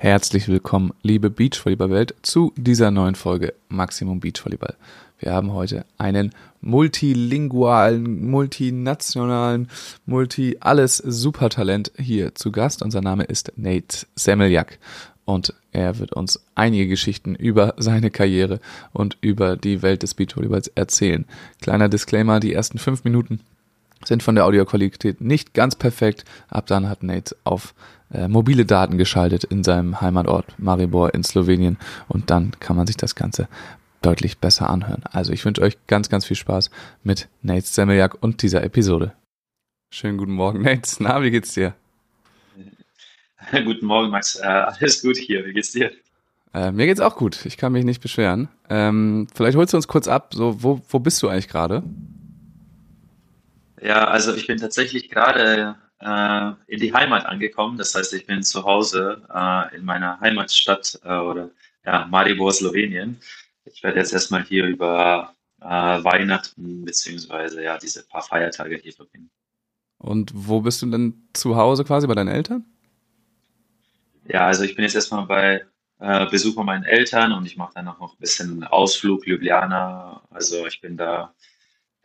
Herzlich willkommen, liebe Beachvolleyball-Welt, zu dieser neuen Folge Maximum Beachvolleyball. Wir haben heute einen multilingualen, multinationalen, multi alles Supertalent hier zu Gast. Unser Name ist Nate Semeljak und er wird uns einige Geschichten über seine Karriere und über die Welt des Beachvolleyballs erzählen. Kleiner Disclaimer, die ersten fünf Minuten sind von der Audioqualität nicht ganz perfekt. Ab dann hat Nate auf äh, mobile Daten geschaltet in seinem Heimatort Maribor in Slowenien und dann kann man sich das Ganze deutlich besser anhören. Also ich wünsche euch ganz, ganz viel Spaß mit Nate Semeljak und dieser Episode. Schönen guten Morgen, Nate. Na, wie geht's dir? guten Morgen, Max. Äh, alles gut hier. Wie geht's dir? Äh, mir geht's auch gut. Ich kann mich nicht beschweren. Ähm, vielleicht holst du uns kurz ab. So, wo, wo bist du eigentlich gerade? Ja, also ich bin tatsächlich gerade äh, in die Heimat angekommen. Das heißt, ich bin zu Hause äh, in meiner Heimatstadt äh, oder ja, Maribor, Slowenien. Ich werde jetzt erstmal hier über äh, Weihnachten beziehungsweise ja diese paar Feiertage hier verbringen. Und wo bist du denn zu Hause quasi bei deinen Eltern? Ja, also ich bin jetzt erstmal bei äh, Besuch bei meinen Eltern und ich mache dann noch ein bisschen Ausflug Ljubljana. Also ich bin da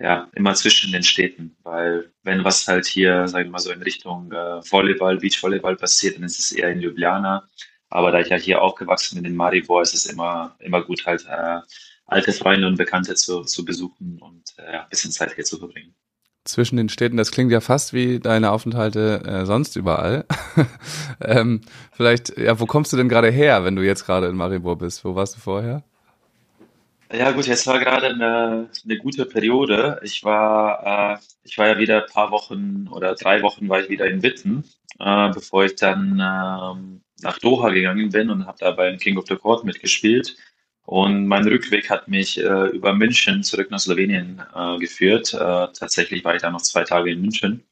ja, immer zwischen den Städten, weil wenn was halt hier, sagen wir mal so in Richtung äh, Volleyball, Beachvolleyball passiert, dann ist es eher in Ljubljana. Aber da ich ja hier aufgewachsen bin in Maribor, ist es immer, immer gut halt äh, alte Freunde und Bekannte zu, zu besuchen und äh, ein bisschen Zeit hier zu verbringen. Zwischen den Städten, das klingt ja fast wie deine Aufenthalte äh, sonst überall. ähm, vielleicht, ja, wo kommst du denn gerade her, wenn du jetzt gerade in Maribor bist? Wo warst du vorher? Ja gut, jetzt war gerade eine, eine gute Periode. Ich war, äh, ich war ja wieder ein paar Wochen oder drei Wochen war ich wieder in Witten, äh, bevor ich dann ähm, nach Doha gegangen bin und habe da beim King of the Court mitgespielt. Und mein Rückweg hat mich äh, über München zurück nach Slowenien äh, geführt. Äh, tatsächlich war ich da noch zwei Tage in München.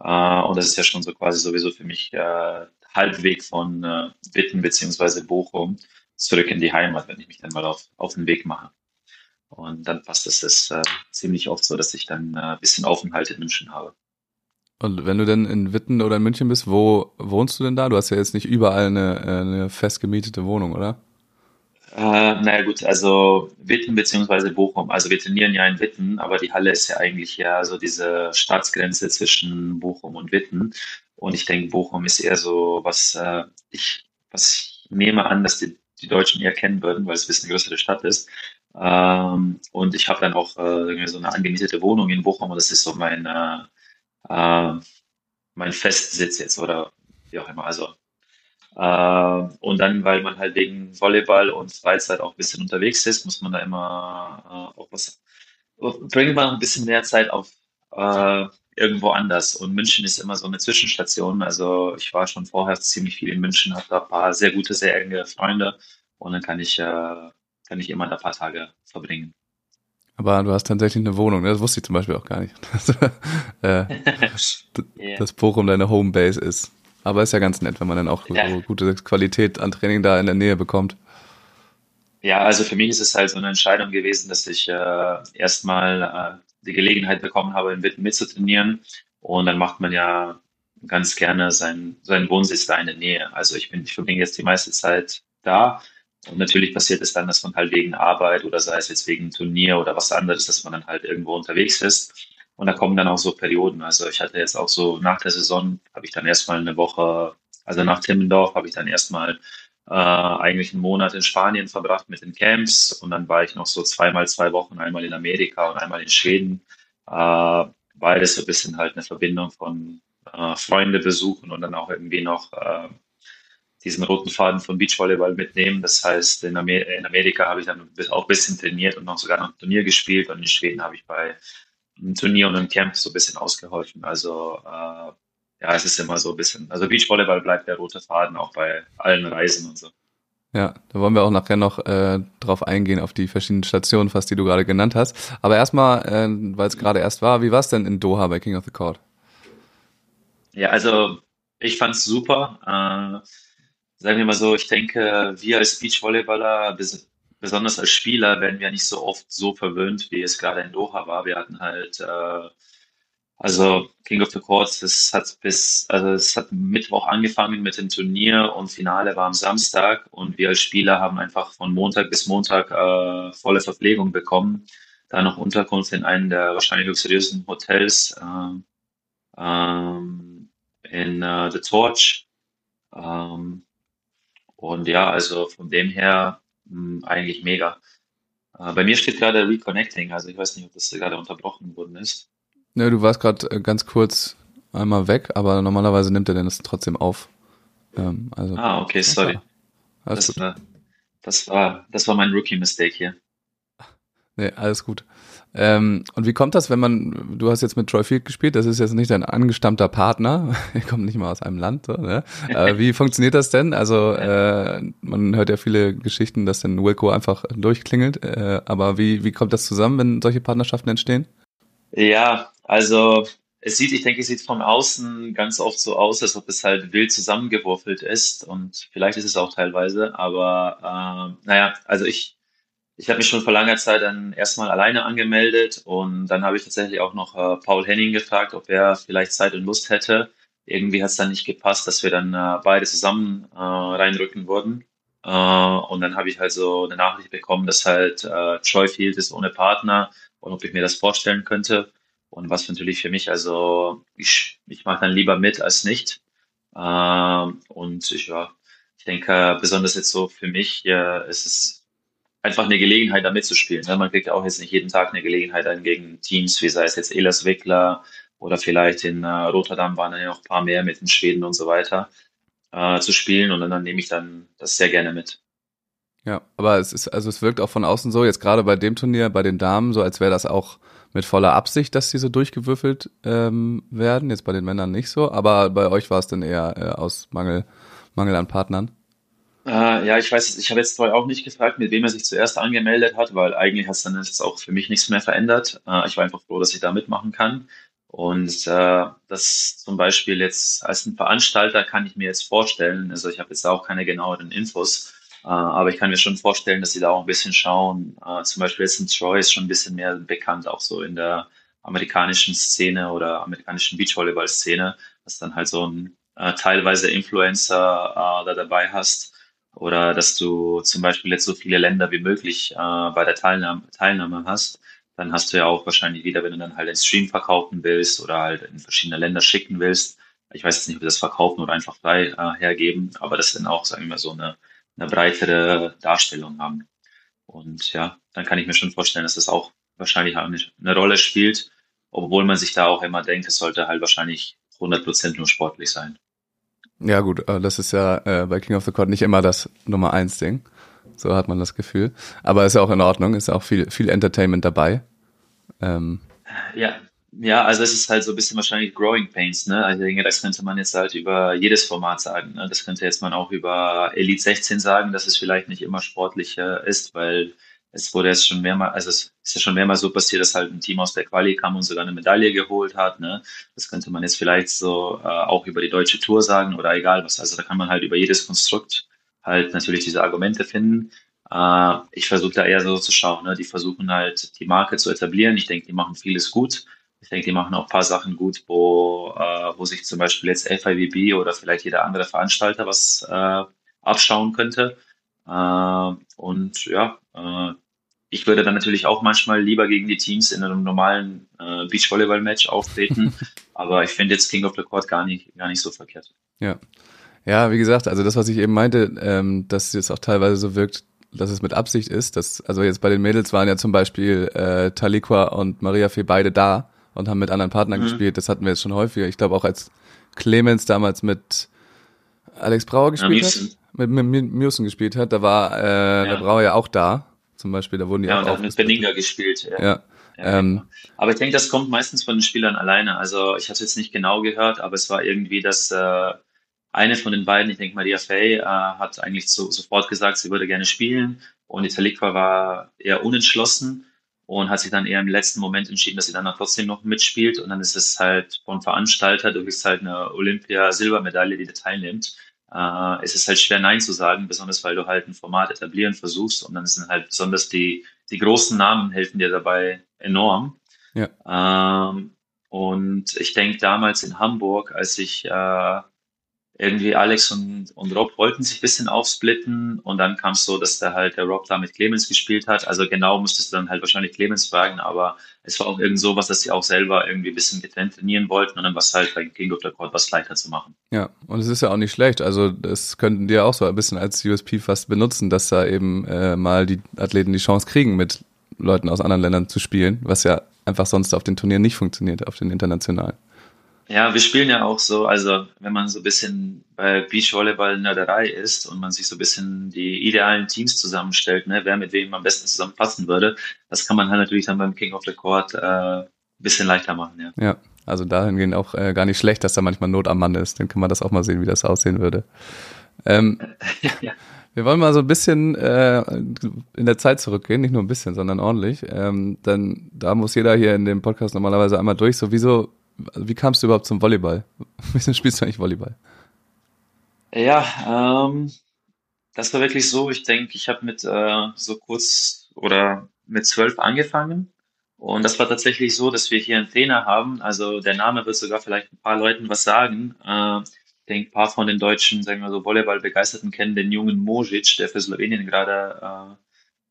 Äh, und das ist ja schon so quasi sowieso für mich äh, Halbweg von äh, Witten beziehungsweise Bochum zurück in die Heimat, wenn ich mich dann mal auf, auf den Weg mache. Und dann passt es das äh, ziemlich oft so, dass ich dann äh, ein bisschen Aufenthalt in München habe. Und wenn du denn in Witten oder in München bist, wo wohnst du denn da? Du hast ja jetzt nicht überall eine, äh, eine fest gemietete Wohnung, oder? Äh, naja gut, also Witten beziehungsweise Bochum. Also wir trainieren ja in Witten, aber die Halle ist ja eigentlich ja so diese Staatsgrenze zwischen Bochum und Witten. Und ich denke, Bochum ist eher so, was äh, ich, was ich nehme an, dass die die Deutschen eher kennen würden, weil es ein bisschen eine größere Stadt ist. Ähm, und ich habe dann auch äh, so eine angemietete Wohnung in Bochum und das ist so mein, äh, äh, mein Festsitz jetzt oder wie auch immer. Also, äh, und dann, weil man halt wegen Volleyball und Freizeit auch ein bisschen unterwegs ist, muss man da immer äh, auch was, bringt man ein bisschen mehr Zeit auf äh, irgendwo anders. Und München ist immer so eine Zwischenstation. Also ich war schon vorher ziemlich viel in München, habe da ein paar sehr gute, sehr enge Freunde und dann kann ich, äh, kann ich immer da ein paar Tage verbringen. Aber du hast tatsächlich eine Wohnung, ne? das wusste ich zum Beispiel auch gar nicht. Dass, äh, yeah. dass Bochum deine Homebase ist. Aber ist ja ganz nett, wenn man dann auch ja. so gute Qualität an Training da in der Nähe bekommt. Ja, also für mich ist es halt so eine Entscheidung gewesen, dass ich äh, erstmal äh, die Gelegenheit bekommen habe, in Witten mitzutrainieren. Und dann macht man ja ganz gerne seinen, seinen Wohnsitz da in der Nähe. Also ich bin, ich verbringe jetzt die meiste Zeit da. Und natürlich passiert es dann, dass man halt wegen Arbeit oder sei es jetzt wegen Turnier oder was anderes, dass man dann halt irgendwo unterwegs ist. Und da kommen dann auch so Perioden. Also ich hatte jetzt auch so nach der Saison habe ich dann erstmal eine Woche, also nach Timmendorf habe ich dann erstmal äh, eigentlich einen Monat in Spanien verbracht mit den Camps und dann war ich noch so zweimal zwei Wochen, einmal in Amerika und einmal in Schweden. Äh, beides so ein bisschen halt eine Verbindung von äh, Freunde besuchen und dann auch irgendwie noch äh, diesen roten Faden von Beachvolleyball mitnehmen. Das heißt, in, Amer in Amerika habe ich dann auch ein bisschen trainiert und noch sogar noch ein Turnier gespielt und in Schweden habe ich bei einem Turnier und einem Camp so ein bisschen ausgeholfen. Also äh, ja, es ist immer so ein bisschen, also Beachvolleyball bleibt der rote Faden auch bei allen Reisen und so. Ja, da wollen wir auch nachher noch äh, drauf eingehen, auf die verschiedenen Stationen, fast die du gerade genannt hast. Aber erstmal, äh, weil es gerade erst war, wie war es denn in Doha bei King of the Court? Ja, also ich fand es super. Äh, sagen wir mal so, ich denke, wir als Beachvolleyballer, besonders als Spieler, werden wir nicht so oft so verwöhnt, wie es gerade in Doha war. Wir hatten halt äh, Also King of the Courts, das hat bis, also es hat Mittwoch angefangen mit dem Turnier und Finale war am Samstag und wir als Spieler haben einfach von Montag bis Montag äh, volle Verpflegung bekommen. Da noch Unterkunft in einem der wahrscheinlich luxuriösen Hotels äh, ähm, in äh, The Torch. Ähm, und ja, also von dem her mh, hm, eigentlich mega. Äh, bei mir steht gerade Reconnecting, also ich weiß nicht, ob das gerade unterbrochen worden ist. Ne, du warst gerade äh, ganz kurz einmal weg, aber normalerweise nimmt er denn das trotzdem auf. Ähm, also, ah, okay, sorry. Das war, das war, das war mein Rookie-Mistake hier. Nee, alles gut. Ähm, und wie kommt das, wenn man, du hast jetzt mit Troy Field gespielt, das ist jetzt nicht dein angestammter Partner, er kommt nicht mal aus einem Land, so, ne? äh, wie funktioniert das denn? Also äh, man hört ja viele Geschichten, dass dann Wilco einfach durchklingelt, äh, aber wie, wie kommt das zusammen, wenn solche Partnerschaften entstehen? Ja, also es sieht, ich denke, es sieht von außen ganz oft so aus, als ob es halt wild zusammengewürfelt ist und vielleicht ist es auch teilweise, aber äh, naja, also ich, ich habe mich schon vor langer Zeit dann erstmal alleine angemeldet und dann habe ich tatsächlich auch noch äh, Paul Henning gefragt, ob er vielleicht Zeit und Lust hätte. Irgendwie hat es dann nicht gepasst, dass wir dann äh, beide zusammen äh, reinrücken wurden. Äh, und dann habe ich halt so eine Nachricht bekommen, dass halt äh, Troy Field ist ohne Partner und ob ich mir das vorstellen könnte. Und was natürlich für mich, also ich, ich mache dann lieber mit als nicht. Ähm, und ich, ja, ich denke, besonders jetzt so für mich äh, ist es einfach eine Gelegenheit, da mitzuspielen. Ne? Man kriegt ja auch jetzt nicht jeden Tag eine Gelegenheit ein gegen Teams, wie sei es jetzt Elas Wickler oder vielleicht in äh, Rotterdam waren ja noch ein paar mehr mit den Schweden und so weiter äh, zu spielen. Und dann, dann nehme ich dann das sehr gerne mit. Ja, aber es ist, also es wirkt auch von außen so, jetzt gerade bei dem Turnier, bei den Damen, so als wäre das auch mit voller Absicht, dass die so durchgewürfelt ähm, werden. Jetzt bei den Männern nicht so, aber bei euch war es dann eher äh, aus Mangel, Mangel an Partnern. Äh, ja, ich weiß, ich habe jetzt vorher auch nicht gefragt, mit wem er sich zuerst angemeldet hat, weil eigentlich hat es dann jetzt auch für mich nichts mehr verändert. Äh, ich war einfach froh, dass ich da mitmachen kann. Und äh, das zum Beispiel jetzt als ein Veranstalter kann ich mir jetzt vorstellen, also ich habe jetzt auch keine genaueren Infos, äh, aber ich kann mir schon vorstellen, dass sie da auch ein bisschen schauen. Äh, zum Beispiel ist ein Troy ist schon ein bisschen mehr bekannt, auch so in der amerikanischen Szene oder amerikanischen Beachvolleyball-Szene, dass dann halt so ein äh, teilweise Influencer äh, da dabei hast oder dass du zum Beispiel jetzt so viele Länder wie möglich äh, bei der Teilnahme, Teilnahme hast. Dann hast du ja auch wahrscheinlich wieder, wenn du dann halt den Stream verkaufen willst oder halt in verschiedene Länder schicken willst. Ich weiß jetzt nicht, ob wir das verkaufen oder einfach frei äh, hergeben, aber das dann auch, sagen wir mal, so eine eine breitere Darstellung haben. Und ja, dann kann ich mir schon vorstellen, dass das auch wahrscheinlich eine, eine Rolle spielt, obwohl man sich da auch immer denkt, es sollte halt wahrscheinlich 100% nur sportlich sein. Ja gut, das ist ja äh, bei King of the Court nicht immer das Nummer eins Ding. So hat man das Gefühl. Aber ist ja auch in Ordnung, ist auch viel, viel Entertainment dabei. Ähm. Ja, ja, also es ist halt so ein bisschen wahrscheinlich Growing Pains, ne? Also ich denke, das könnte man jetzt halt über jedes Format sagen. Ne? Das könnte jetzt man auch über Elite 16 sagen, dass es vielleicht nicht immer sportlicher ist, weil es wurde jetzt schon mehrmals, also es ist ja schon mehrmals so passiert, dass halt ein Team aus der Quali kam und sogar eine Medaille geholt hat. Ne? Das könnte man jetzt vielleicht so äh, auch über die deutsche Tour sagen oder egal was. Also da kann man halt über jedes Konstrukt halt natürlich diese Argumente finden. Äh, ich versuche da eher so zu schauen. Ne? Die versuchen halt die Marke zu etablieren. Ich denke, die machen vieles gut ich denke, die machen auch ein paar Sachen gut, wo, äh, wo sich zum Beispiel jetzt FIVB oder vielleicht jeder andere Veranstalter was äh, abschauen könnte. Äh, und ja, äh, ich würde dann natürlich auch manchmal lieber gegen die Teams in einem normalen äh, Beachvolleyball-Match auftreten. aber ich finde jetzt King of the Court gar nicht, gar nicht so verkehrt. Ja. Ja, wie gesagt, also das, was ich eben meinte, ähm, dass es auch teilweise so wirkt, dass es mit Absicht ist. Dass, also jetzt bei den Mädels waren ja zum Beispiel äh, Taliqua und Maria Fee beide da und haben mit anderen Partnern mhm. gespielt. Das hatten wir jetzt schon häufiger. Ich glaube auch als Clemens damals mit Alex Brauer gespielt ja, hat, mit, mit Musen gespielt hat, da war äh, ja. der Brauer ja auch da. Zum Beispiel, da wurden die ja, auch und mit Beninga gespielt. Ja. ja. ja ähm, genau. aber ich denke, das kommt meistens von den Spielern alleine. Also ich hatte jetzt nicht genau gehört, aber es war irgendwie, dass äh, eine von den beiden, ich denke Maria Fay, äh, hat eigentlich so, sofort gesagt, sie würde gerne spielen und Italikwa war eher unentschlossen und hat sich dann eher im letzten Moment entschieden, dass sie dann trotzdem noch mitspielt. Und dann ist es halt vom Veranstalter, du bist halt eine Olympia-Silbermedaille, die du teilnimmt. Äh, es ist halt schwer Nein zu sagen, besonders weil du halt ein Format etablieren versuchst. Und dann sind halt besonders die, die großen Namen helfen dir dabei enorm. Ja. Ähm, Und ich denke damals in Hamburg, als ich äh, irgendwie Alex und, und Rob wollten sich ein bisschen aufsplitten und dann kam es so, dass da halt der Rob da mit Clemens gespielt hat. Also genau musstest du dann halt wahrscheinlich Clemens fragen, aber es war auch irgend sowas, dass sie auch selber irgendwie ein bisschen getrennt trainieren wollten und dann war es halt bei King of the Court was leichter zu machen. Ja, und es ist ja auch nicht schlecht. Also das könnten die auch so ein bisschen als USP fast benutzen, dass da eben äh, mal die Athleten die Chance kriegen, mit Leuten aus anderen Ländern zu spielen, was ja einfach sonst auf den Turnieren nicht funktioniert, auf den internationalen. Ja, wir spielen ja auch so, also wenn man so ein bisschen bei Beachvolleyball-Nerderei ist und man sich so ein bisschen die idealen Teams zusammenstellt, ne, wer mit wem am besten zusammenpassen würde, das kann man halt natürlich dann beim King of the Court äh, ein bisschen leichter machen, ja. Ja, also dahingehend auch äh, gar nicht schlecht, dass da manchmal Not am Mann ist. Dann kann man das auch mal sehen, wie das aussehen würde. Ähm, ja. Wir wollen mal so ein bisschen äh, in der Zeit zurückgehen, nicht nur ein bisschen, sondern ordentlich. Ähm, denn da muss jeder hier in dem Podcast normalerweise einmal durch. So, wieso, wie kamst du überhaupt zum Volleyball? Wieso spielst du eigentlich Volleyball? Ja, ähm, das war wirklich so. Ich denke, ich habe mit äh, so kurz oder mit zwölf angefangen. Und das war tatsächlich so, dass wir hier einen Trainer haben. Also der Name wird sogar vielleicht ein paar Leuten was sagen. Äh, ich denke, ein paar von den deutschen, sagen wir so, Volleyball-Begeisterten kennen den jungen Mojic, der für Slowenien gerade äh,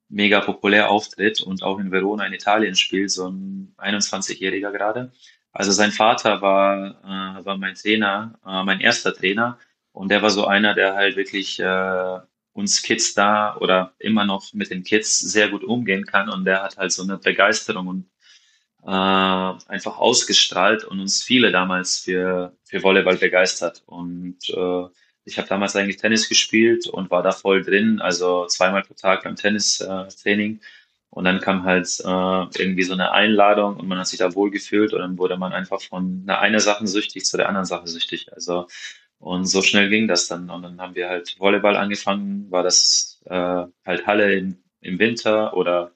mega populär auftritt und auch in Verona in Italien spielt, so ein 21-Jähriger gerade. Also sein Vater war, äh, war mein Trainer, äh, mein erster Trainer und der war so einer, der halt wirklich äh, uns Kids da oder immer noch mit den Kids sehr gut umgehen kann und der hat halt so eine Begeisterung und äh, einfach ausgestrahlt und uns viele damals für, für Volleyball begeistert. Und äh, ich habe damals eigentlich Tennis gespielt und war da voll drin, also zweimal pro Tag beim Tennistraining. Äh, und dann kam halt äh, irgendwie so eine Einladung und man hat sich da wohl gefühlt und dann wurde man einfach von einer eine Sache süchtig zu der anderen Sache süchtig. Also und so schnell ging das dann. Und dann haben wir halt Volleyball angefangen, war das äh, halt Halle im, im Winter oder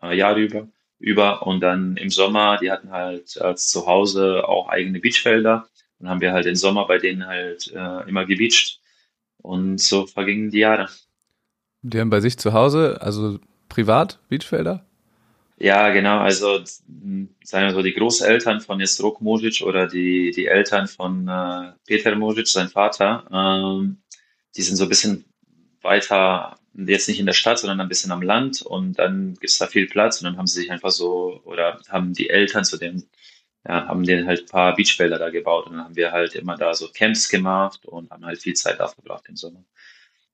äh, Jahr über, über. Und dann im Sommer, die hatten halt als zu Hause auch eigene Beachfelder. Dann haben wir halt den Sommer bei denen halt äh, immer gebeacht. Und so vergingen die Jahre. Die haben bei sich zu Hause, also privat, Beachfelder? Ja, genau. Also sagen wir so, die Großeltern von Jesrok Mojic oder die, die Eltern von äh, Peter Mojic, sein Vater, ähm, die sind so ein bisschen weiter, jetzt nicht in der Stadt, sondern ein bisschen am Land und dann gibt es da viel Platz und dann haben sie sich einfach so, oder haben die Eltern zu dem, ja, haben denen halt ein paar Beachfelder da gebaut und dann haben wir halt immer da so Camps gemacht und haben halt viel Zeit da verbracht im Sommer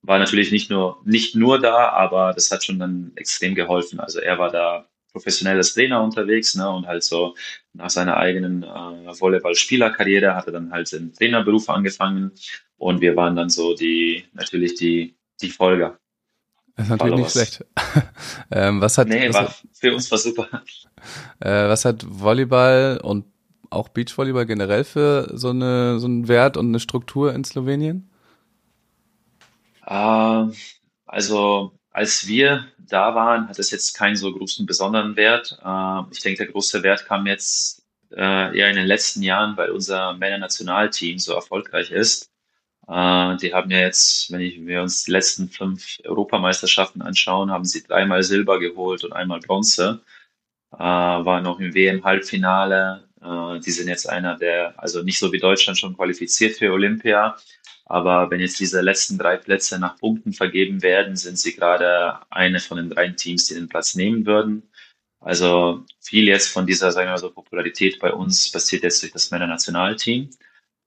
war natürlich nicht nur, nicht nur da, aber das hat schon dann extrem geholfen. Also er war da professionell als Trainer unterwegs ne, und halt so nach seiner eigenen äh, Volleyball-Spielerkarriere hat er dann halt den Trainerberuf angefangen und wir waren dann so die, natürlich die, die Folger. Das ist natürlich nicht schlecht. ähm, was hat, nee, was war, hat, für uns war super. Äh, was hat Volleyball und auch Beachvolleyball generell für so, eine, so einen Wert und eine Struktur in Slowenien? Äh, also als wir da waren, hat es jetzt keinen so großen besonderen Wert. Äh, ich denke, der große Wert kam jetzt äh, eher in den letzten Jahren, weil unser Männer-Nationalteam so erfolgreich ist. Äh, die haben ja jetzt, wenn ich, wir uns die letzten fünf Europameisterschaften anschauen, haben sie dreimal Silber geholt und einmal Bronze. Äh, waren noch im WM-Halbfinale. Äh, die sind jetzt einer der, also nicht so wie Deutschland schon qualifiziert für Olympia, aber wenn jetzt diese letzten drei Plätze nach Punkten vergeben werden, sind sie gerade eine von den drei Teams, die den Platz nehmen würden. Also viel jetzt von dieser, sagen wir mal so, Popularität bei uns passiert jetzt durch das Männernationalteam.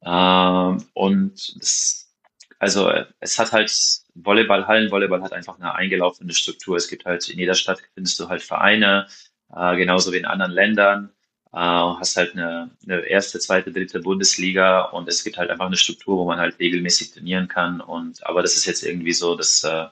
Ähm, und das, also es hat halt Volleyball, Hallenvolleyball hat einfach eine eingelaufene Struktur. Es gibt halt in jeder Stadt findest du halt Vereine, äh, genauso wie in anderen Ländern äh, hast halt eine, eine erste, zweite, dritte Bundesliga und es gibt halt einfach eine Struktur, wo man halt regelmäßig trainieren kann. Und aber das ist jetzt irgendwie so, dass, äh,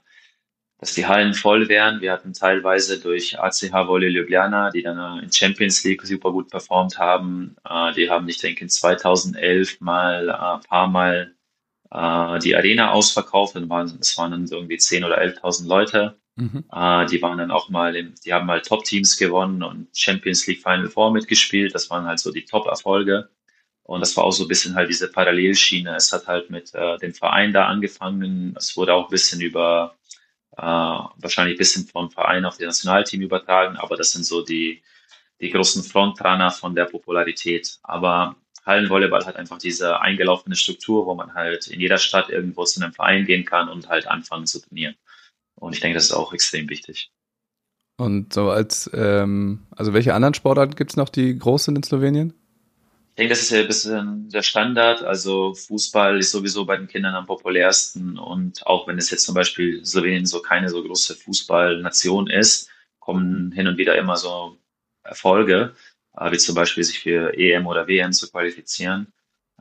dass die Hallen voll wären. Wir hatten teilweise durch ACH Volley Ljubljana, die dann in Champions League super gut performt haben. Äh, die haben, ich denke, in 2011 mal ein äh, paar Mal äh, die Arena ausverkauft. Dann waren, es waren dann irgendwie 10.000 oder 11.000 Leute. Mhm. Äh, die waren dann auch mal, im, die haben mal Top-Teams gewonnen und Champions League Final Four mitgespielt. Das waren halt so die Top-Erfolge. Und das war auch so ein bisschen halt diese Parallelschiene. Es hat halt mit äh, dem Verein da angefangen. Es wurde auch ein bisschen über, äh, wahrscheinlich ein bisschen vom Verein auf das Nationalteam übertragen. Aber das sind so die, die großen Frontrunner von der Popularität. Aber Hallenvolleyball hat einfach diese eingelaufene Struktur, wo man halt in jeder Stadt irgendwo zu einem Verein gehen kann und halt anfangen zu trainieren. Und ich denke, das ist auch extrem wichtig. Und so als, ähm, also welche anderen Sportarten gibt es noch, die groß sind in Slowenien? Ich denke, das ist ja ein bisschen der Standard. Also Fußball ist sowieso bei den Kindern am populärsten. Und auch wenn es jetzt zum Beispiel Slowenien so keine so große Fußballnation ist, kommen hin und wieder immer so Erfolge, wie zum Beispiel sich für EM oder WM zu qualifizieren.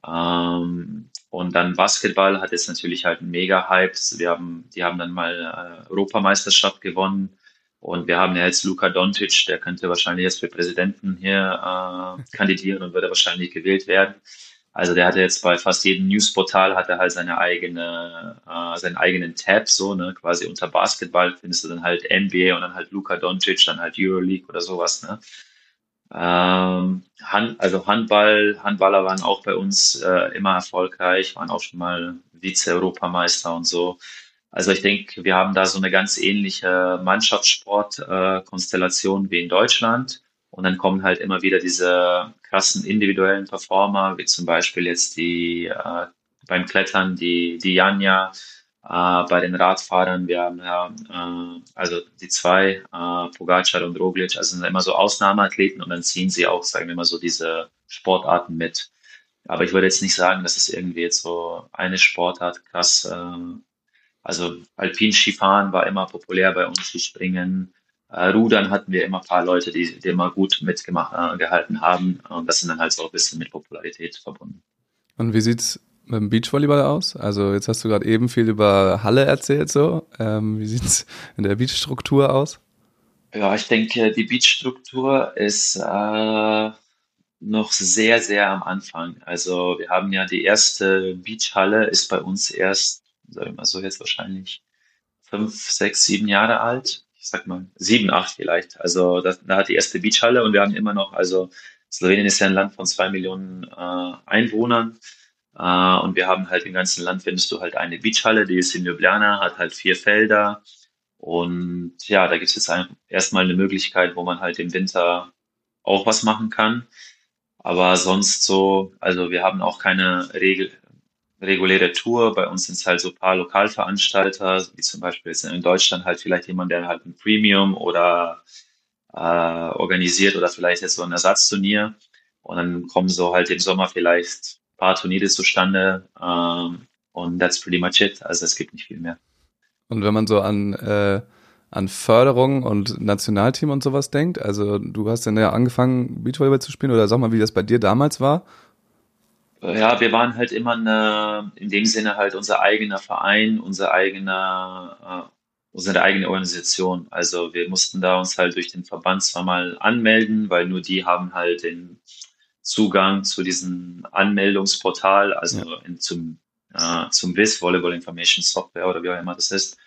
Ähm, und dann Basketball hat jetzt natürlich halt einen Mega-Hype. Wir haben, die haben dann mal äh, Europameisterschaft gewonnen. Und wir haben ja jetzt Luka Doncic, der könnte wahrscheinlich jetzt für Präsidenten hier äh, kandidieren und würde wahrscheinlich gewählt werden. Also der hatte jetzt bei fast jedem Newsportal hat er halt seine eigene, äh, seinen eigenen Tab, so, ne, quasi unter Basketball findest du dann halt NBA und dann halt Luka Doncic, dann halt Euroleague oder sowas, ne. Ähm, Hand, also Handball, Handballer waren auch bei uns äh, immer erfolgreich, waren auch schon mal Vize-Europameister und so. Also ich denke, wir haben da so eine ganz ähnliche Mannschaftssport-Konstellation wie in Deutschland. Und dann kommen halt immer wieder diese krassen individuellen Performer, wie zum Beispiel jetzt die äh, beim Klettern, die, die Janja, äh, bei den Radfahrern, wir haben ja, äh, also die zwei, äh, Pogacar und Roglic, also sind immer so Ausnahmeathleten und dann ziehen sie auch, sagen wir mal so, diese Sportarten mit. Aber ich würde jetzt nicht sagen, dass es irgendwie jetzt so eine Sportart krass äh, also Alpinskifahren war immer populär bei uns, Skispringen. Äh, Rudern hatten wir immer ein paar Leute, die, die immer gut mitgehalten äh, haben. Und das sind dann halt so ein bisschen mit Popularität verbunden. Und wie sieht's mit dem Beachvolleyball aus? Also jetzt hast du gerade eben viel über Halle erzählt, so. Ähm, wie sieht's in der Beachstruktur aus? Ja, ich denke, die Beachstruktur ist äh, noch sehr, sehr am Anfang. Also wir haben ja die erste Beachhalle ist bei uns erst sag ich mal so jetzt wahrscheinlich fünf, sechs, sieben Jahre alt. Ich sag mal sieben, acht vielleicht. Also das, da hat die erste Beachhalle und wir haben immer noch, also Slowenien ist ja ein Land von zwei Millionen äh, Einwohnern. Uh, und wir haben halt im ganzen Land findest du halt eine Beachhalle, die ist in Ljubljana, hat halt vier Felder. Und ja, da gibt es jetzt erstmal eine Möglichkeit, wo man halt im Winter auch was machen kann. Aber sonst so, also wir haben auch keine Regel, reguläre Tour. Bei uns sind es halt so paar Lokalveranstalter, wie zum Beispiel jetzt in Deutschland halt vielleicht jemand, der halt ein Premium oder äh, organisiert oder vielleicht jetzt so ein Ersatzturnier. Und dann kommen so halt im Sommer vielleicht paar Turniere zustande. Ähm, und that's pretty much it. Also es gibt nicht viel mehr. Und wenn man so an, äh, an Förderung und Nationalteam und sowas denkt, also du hast dann ja angefangen, Beachvolleyball zu spielen oder sag mal, wie das bei dir damals war ja, wir waren halt immer eine, in dem Sinne halt unser eigener Verein, unser eigener, äh, unsere eigene Organisation. Also wir mussten da uns halt durch den Verband zwar mal anmelden, weil nur die haben halt den Zugang zu diesem Anmeldungsportal, also ja. in, zum, äh, zum WIS, Volleyball Information Software oder wie auch immer das ist.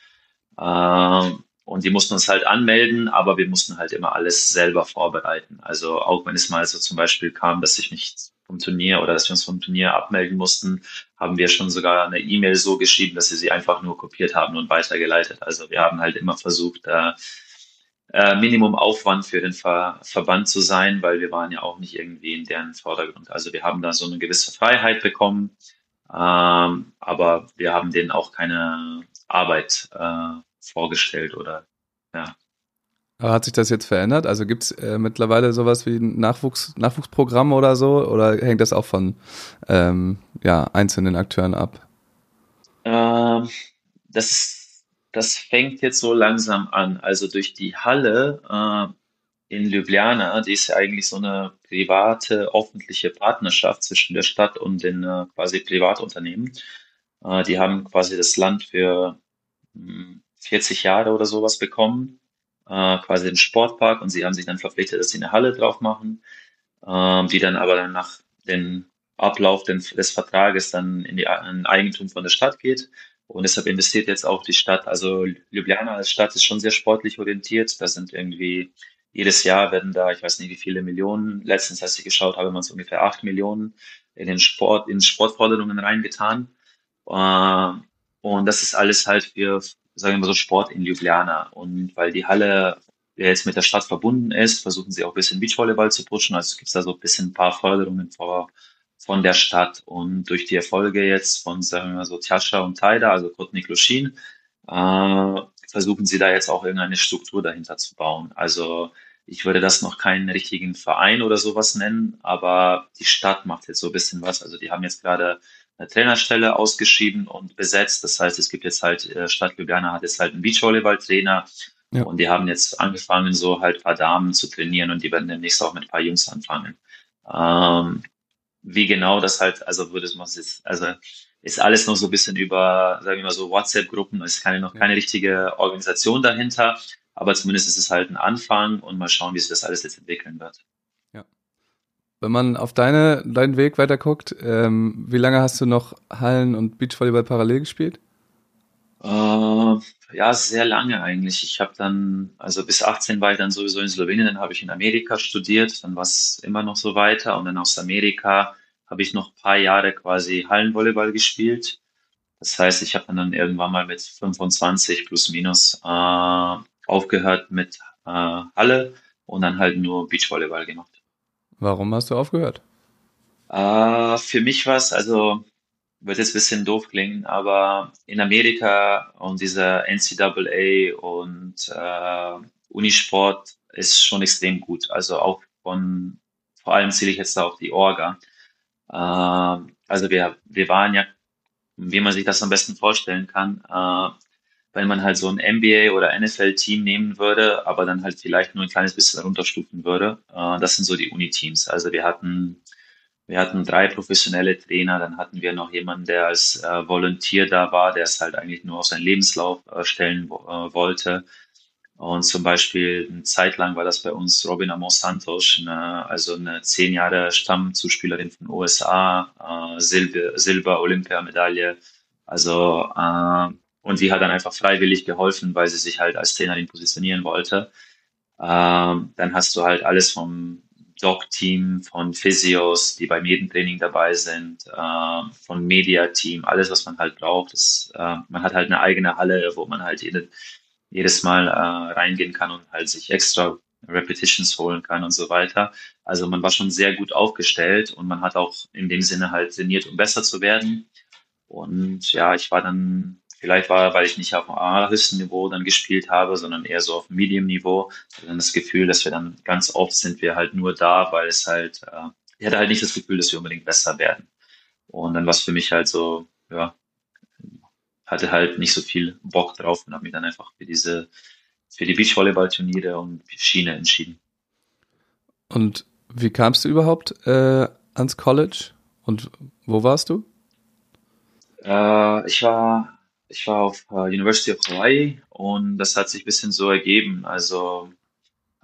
Äh, und die mussten uns halt anmelden, aber wir mussten halt immer alles selber vorbereiten. Also auch wenn es mal so zum Beispiel kam, dass ich mich vom Turnier oder dass wir uns vom Turnier abmelden mussten, haben wir schon sogar eine E-Mail so geschrieben, dass sie sie einfach nur kopiert haben und weitergeleitet. Also wir haben halt immer versucht, da äh, Minimum Aufwand für den Ver Verband zu sein, weil wir waren ja auch nicht irgendwie in deren Vordergrund. Also wir haben da so eine gewisse Freiheit bekommen, ähm, aber wir haben denen auch keine Arbeit äh, vorgestellt oder ja. Aber hat sich das jetzt verändert? Also gibt es äh, mittlerweile sowas wie ein Nachwuchs, Nachwuchsprogramm oder so? Oder hängt das auch von ähm, ja, einzelnen Akteuren ab? Ähm, das, das fängt jetzt so langsam an. Also durch die Halle äh, in Ljubljana, die ist ja eigentlich so eine private, öffentliche Partnerschaft zwischen der Stadt und den äh, quasi Privatunternehmen. Äh, die haben quasi das Land für mh, hm, 40 Jahre oder sowas bekommen äh, quasi den Sportpark und sie haben sich dann verpflichtet, dass sie eine Halle drauf machen, äh, die dann aber dann nach dem Ablauf des Vertrages dann in die in Eigentum von der Stadt geht. Und deshalb investiert jetzt auch die Stadt. Also Ljubljana als Stadt ist schon sehr sportlich orientiert. Da sind irgendwie jedes Jahr werden da, ich weiß nicht wie viele Millionen, letztens, als ich geschaut habe, man es ungefähr acht Millionen in den Sport, in Sportforderungen reingetan. Äh, und das ist alles halt für sagen wir mal so Sport in Ljubljana. Und weil die Halle jetzt mit der Stadt verbunden ist, versuchen sie auch ein bisschen Beachvolleyball zu pushen. Also gibt es da so ein bisschen ein paar Förderungen vor, von der Stadt. Und durch die Erfolge jetzt von, sagen wir mal so, Tjascha und Taida, also Kotnik Luschin, äh, versuchen sie da jetzt auch irgendeine Struktur dahinter zu bauen. Also ich würde das noch keinen richtigen Verein oder sowas nennen, aber die Stadt macht jetzt so ein bisschen was. Also die haben jetzt gerade eine Trainerstelle ausgeschrieben und besetzt. Das heißt, es gibt jetzt halt, äh, Stadt Ljubljana hat jetzt halt einen Beachvolleyball-Trainer ja. und die haben jetzt angefangen, so halt ein paar Damen zu trainieren und die werden demnächst auch mit ein paar Jungs anfangen. Ähm, wie genau das halt, also würde man jetzt, also ist alles noch so ein bisschen über, sagen wir mal so, WhatsApp-Gruppen, es ist keine, noch keine richtige Organisation dahinter, aber zumindest ist es halt ein Anfang und mal schauen, wie sich das alles jetzt entwickeln wird. Ja. Wenn man auf deine, deinen Weg weiter guckt, ähm, wie lange hast du noch Hallen und Beachvolleyball parallel gespielt? Äh, ja, sehr lange eigentlich. Ich habe dann, also bis 18 war ich dann sowieso in Slowenien, dann habe ich in Amerika studiert, dann war es immer noch so weiter und dann aus Amerika habe ich noch ein paar Jahre quasi Hallenvolleyball gespielt. Das heißt, ich habe dann irgendwann mal mit 25 plus minus äh, aufgehört mit äh, Halle und dann halt nur Beachvolleyball gemacht. Warum hast du aufgehört? Äh, für mich war es, also wird jetzt ein bisschen doof klingen, aber in Amerika und dieser NCAA und äh, Unisport ist schon extrem gut. Also auch von, vor allem zähle ich jetzt da auch die Orga. Äh, also wir, wir waren ja, wie man sich das am besten vorstellen kann, äh, wenn man halt so ein NBA oder NFL-Team nehmen würde, aber dann halt vielleicht nur ein kleines bisschen runterstufen würde. Äh, das sind so die Uni-Teams. Also wir hatten wir hatten drei professionelle Trainer, dann hatten wir noch jemanden, der als äh, Volunteer da war, der es halt eigentlich nur auf seinen Lebenslauf äh, stellen äh, wollte. Und zum Beispiel eine Zeit lang war das bei uns Robin Amos Santos, eine, also eine zehn Jahre Stammzuspielerin von USA, äh, Silber, Silber Olympiamedaille. Also äh, und die hat dann einfach freiwillig geholfen, weil sie sich halt als Trainerin positionieren wollte. Ähm, dann hast du halt alles vom Doc-Team, von Physios, die beim jeden Training dabei sind, äh, von Media-Team, alles, was man halt braucht. Das, äh, man hat halt eine eigene Halle, wo man halt jede, jedes Mal äh, reingehen kann und halt sich extra Repetitions holen kann und so weiter. Also man war schon sehr gut aufgestellt und man hat auch in dem Sinne halt trainiert, um besser zu werden. Und ja, ich war dann Vielleicht war, weil ich nicht auf dem allerhöchsten Niveau dann gespielt habe, sondern eher so auf dem Medium-Niveau. Dann das Gefühl, dass wir dann ganz oft sind wir halt nur da, weil es halt, äh, ich hatte halt nicht das Gefühl, dass wir unbedingt besser werden. Und dann war es für mich halt so, ja, hatte halt nicht so viel Bock drauf und habe mich dann einfach für diese, für die Beachvolleyball-Turniere und Schiene entschieden. Und wie kamst du überhaupt äh, ans College und wo warst du? Äh, ich war ich war auf äh, University of Hawaii und das hat sich ein bisschen so ergeben. Also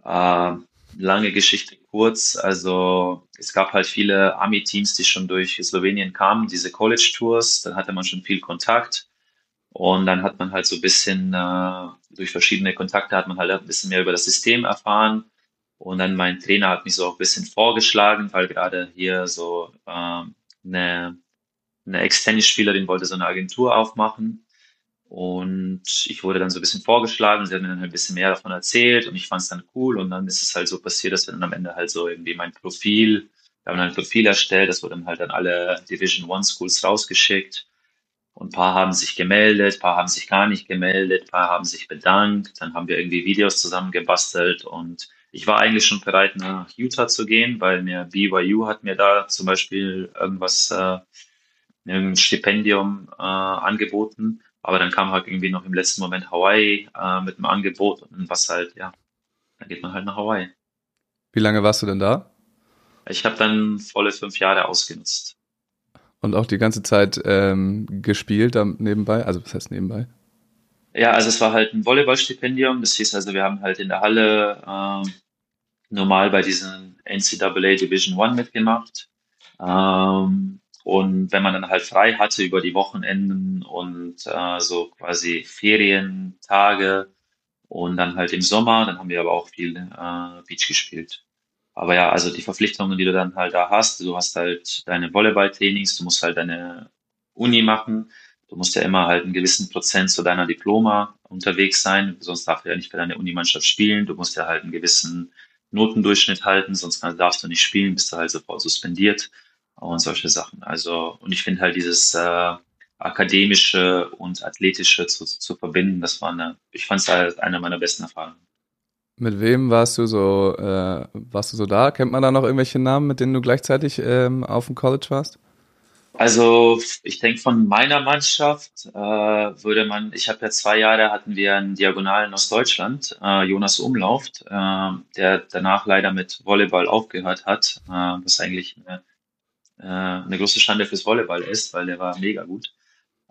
äh, lange Geschichte kurz. Also es gab halt viele Army-Teams, die schon durch Slowenien kamen, diese College-Tours. Dann hatte man schon viel Kontakt. Und dann hat man halt so ein bisschen, äh, durch verschiedene Kontakte hat man halt ein bisschen mehr über das System erfahren. Und dann mein Trainer hat mich so auch ein bisschen vorgeschlagen, weil gerade hier so äh, eine, eine Ex-Tennisspielerin wollte so eine Agentur aufmachen. Und ich wurde dann so ein bisschen vorgeschlagen, sie hat mir dann halt ein bisschen mehr davon erzählt und ich fand es dann cool. Und dann ist es halt so passiert, dass wir dann am Ende halt so irgendwie mein Profil, wir haben dann ein Profil erstellt, das wurde dann halt an alle Division One Schools rausgeschickt. Und ein paar haben sich gemeldet, ein paar haben sich gar nicht gemeldet, ein paar haben sich bedankt. Dann haben wir irgendwie Videos zusammengebastelt und ich war eigentlich schon bereit, nach Utah zu gehen, weil mir BYU hat mir da zum Beispiel irgendwas, äh, ein Stipendium äh, angeboten. Aber dann kam halt irgendwie noch im letzten Moment Hawaii äh, mit einem Angebot und was halt, ja, dann geht man halt nach Hawaii. Wie lange warst du denn da? Ich habe dann volle fünf Jahre ausgenutzt. Und auch die ganze Zeit ähm, gespielt nebenbei? Also was heißt nebenbei? Ja, also es war halt ein Volleyballstipendium. Das hieß also, wir haben halt in der Halle äh, normal bei diesen NCAA Division One mitgemacht. Ähm, und wenn man dann halt frei hatte über die Wochenenden und äh, so quasi Ferientage und dann halt im Sommer, dann haben wir aber auch viel äh, Beach gespielt. Aber ja, also die Verpflichtungen, die du dann halt da hast, du hast halt deine Volleyballtrainings, du musst halt deine Uni machen, du musst ja immer halt einen gewissen Prozent zu deiner Diploma unterwegs sein, sonst darfst du ja nicht für deine Unimannschaft spielen. Du musst ja halt einen gewissen Notendurchschnitt halten, sonst darfst du nicht spielen, bist du halt sofort suspendiert und solche Sachen. Also, und ich finde halt dieses äh, akademische und athletische zu, zu verbinden, das war eine, ich fand es halt eine meiner besten Erfahrungen. Mit wem warst du so, äh, warst du so da? Kennt man da noch irgendwelche Namen, mit denen du gleichzeitig ähm, auf dem College warst? Also ich denke von meiner Mannschaft äh, würde man, ich habe ja zwei Jahre hatten wir einen Diagonalen aus Deutschland, äh, Jonas Umlauft, äh, der danach leider mit Volleyball aufgehört hat, äh, was eigentlich eine, äh, eine große Schande fürs Volleyball ist, weil der war mega gut.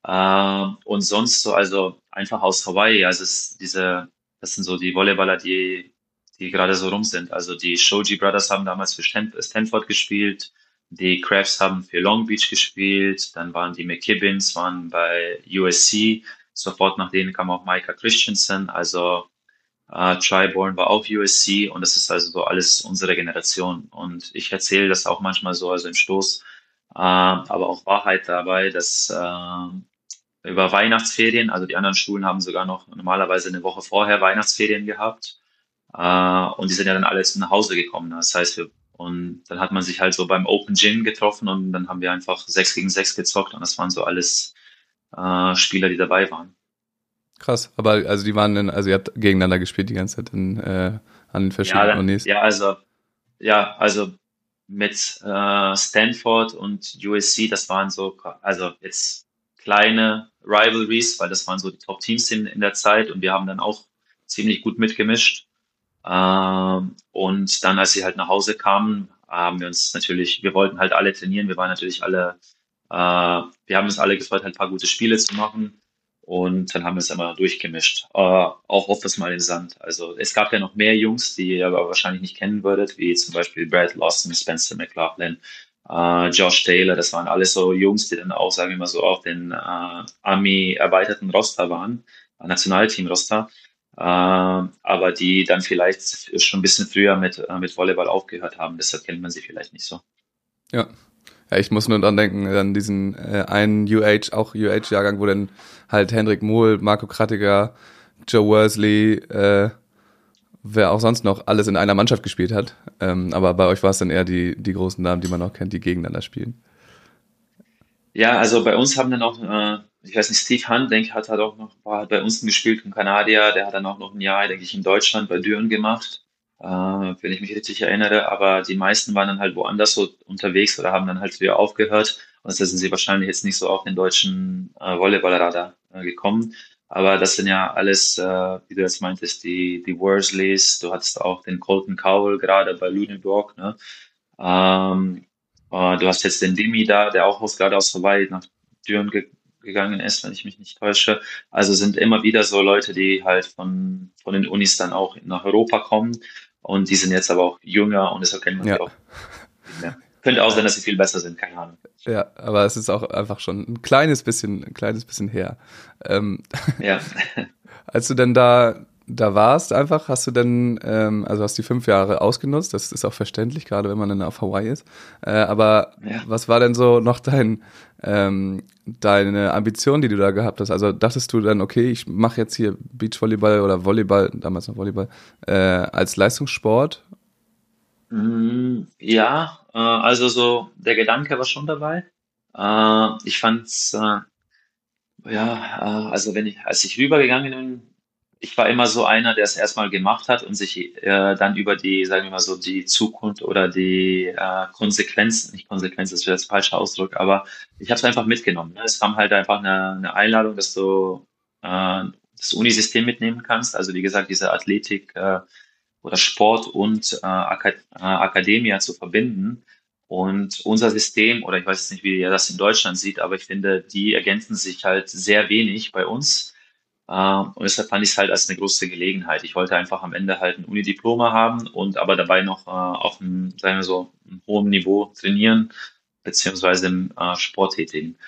Äh, und sonst so, also einfach aus Hawaii, also diese das sind so die Volleyballer, die, die gerade so rum sind. Also die Shoji Brothers haben damals für Stanford gespielt, die Crafts haben für Long Beach gespielt, dann waren die McKibbins, waren bei USC, sofort nach denen kam auch Micah Christensen, also äh, Triborn war auch USC und das ist also so alles unsere Generation. Und ich erzähle das auch manchmal so, also im Stoß, äh, aber auch Wahrheit dabei, dass äh, über Weihnachtsferien. Also die anderen Schulen haben sogar noch normalerweise eine Woche vorher Weihnachtsferien gehabt. Äh, und die sind ja dann alle nach Hause gekommen. Das heißt, wir, und dann hat man sich halt so beim Open Gym getroffen und dann haben wir einfach sechs gegen sechs gezockt und das waren so alles äh, Spieler, die dabei waren. Krass, aber also die waren dann, also ihr habt gegeneinander gespielt die ganze Zeit in, äh, an den verschiedenen ja, Unis. Ja, also ja, also mit äh, Stanford und USC, das waren so, also jetzt kleine Rivalries, weil das waren so die Top-Teams in, in der Zeit und wir haben dann auch ziemlich gut mitgemischt. Ähm, und dann, als sie halt nach Hause kamen, haben wir uns natürlich, wir wollten halt alle trainieren, wir waren natürlich alle, äh, wir haben uns alle gefreut, halt ein paar gute Spiele zu machen. Und dann haben wir es immer durchgemischt, äh, auch oft mal in Sand. Also es gab ja noch mehr Jungs, die ihr aber wahrscheinlich nicht kennen würdet, wie zum Beispiel Brad Lawson, Spencer McLaughlin, äh, Josh Taylor, das waren alles so Jungs, die dann auch, sagen wir mal so, auf den äh, Army-erweiterten Roster waren, äh, Nationalteam-Roster, äh, aber die dann vielleicht schon ein bisschen früher mit, äh, mit Volleyball aufgehört haben, deshalb kennt man sie vielleicht nicht so. Ja. Ja, ich muss nur dran denken, an diesen äh, einen UH, auch UH-Jahrgang, wo dann halt Hendrik Mohl, Marco Krattiger, Joe Worsley, äh, wer auch sonst noch alles in einer Mannschaft gespielt hat. Ähm, aber bei euch war es dann eher die, die großen Namen, die man auch kennt, die gegeneinander spielen. Ja, also bei uns haben dann auch, äh, ich weiß nicht, Steve Hunt, denke ich, hat halt auch noch, war halt bei uns gespielt, ein Kanadier, der hat dann auch noch ein Jahr, denke ich, in Deutschland bei Düren gemacht, äh, wenn ich mich richtig erinnere. Aber die meisten waren dann halt woanders so unterwegs oder haben dann halt wieder aufgehört. Und da sind sie wahrscheinlich jetzt nicht so auf den deutschen äh, Volleyballradar äh, gekommen. Aber das sind ja alles, äh, wie du jetzt meintest, die, die Worsleys. Du hattest auch den Colton Cowell gerade bei Lüneburg. Ne? Ähm, äh, du hast jetzt den Dimi da, der auch aus, gerade aus Hawaii nach Düren ge gegangen ist, wenn ich mich nicht täusche. Also sind immer wieder so Leute, die halt von, von den Unis dann auch nach Europa kommen. Und die sind jetzt aber auch jünger und deshalb kennen wir ja. die auch. Mehr. Könnte auch sein, dass sie viel besser sind, keine Ahnung. Ja, aber es ist auch einfach schon ein kleines bisschen, ein kleines bisschen her. Ähm, ja. als du denn da, da warst, einfach, hast du denn, ähm, also hast die fünf Jahre ausgenutzt, das ist auch verständlich, gerade wenn man dann auf Hawaii ist. Äh, aber ja. was war denn so noch dein, ähm, deine Ambition, die du da gehabt hast? Also dachtest du dann, okay, ich mache jetzt hier Beachvolleyball oder Volleyball, damals noch Volleyball, äh, als Leistungssport? Mm, ja, äh, also so der Gedanke war schon dabei. Äh, ich fand's, äh, ja, äh, also wenn ich, als ich rübergegangen bin, ich war immer so einer, der es erstmal gemacht hat und sich äh, dann über die, sagen wir mal so, die Zukunft oder die äh, Konsequenzen, nicht Konsequenzen, das wäre jetzt falscher Ausdruck, aber ich habe es einfach mitgenommen. Ne? Es kam halt einfach eine, eine Einladung, dass du äh, das Unisystem mitnehmen kannst. Also wie gesagt, diese Athletik, äh, oder Sport und äh, Akad äh, Akademia zu verbinden. Und unser System, oder ich weiß jetzt nicht, wie ihr das in Deutschland sieht, aber ich finde, die ergänzen sich halt sehr wenig bei uns. Äh, und deshalb fand ich es halt als eine große Gelegenheit. Ich wollte einfach am Ende halt ein Unidiploma haben und aber dabei noch äh, auf einem, sagen wir so, einem hohen Niveau trainieren, beziehungsweise im äh, Sport tätigen.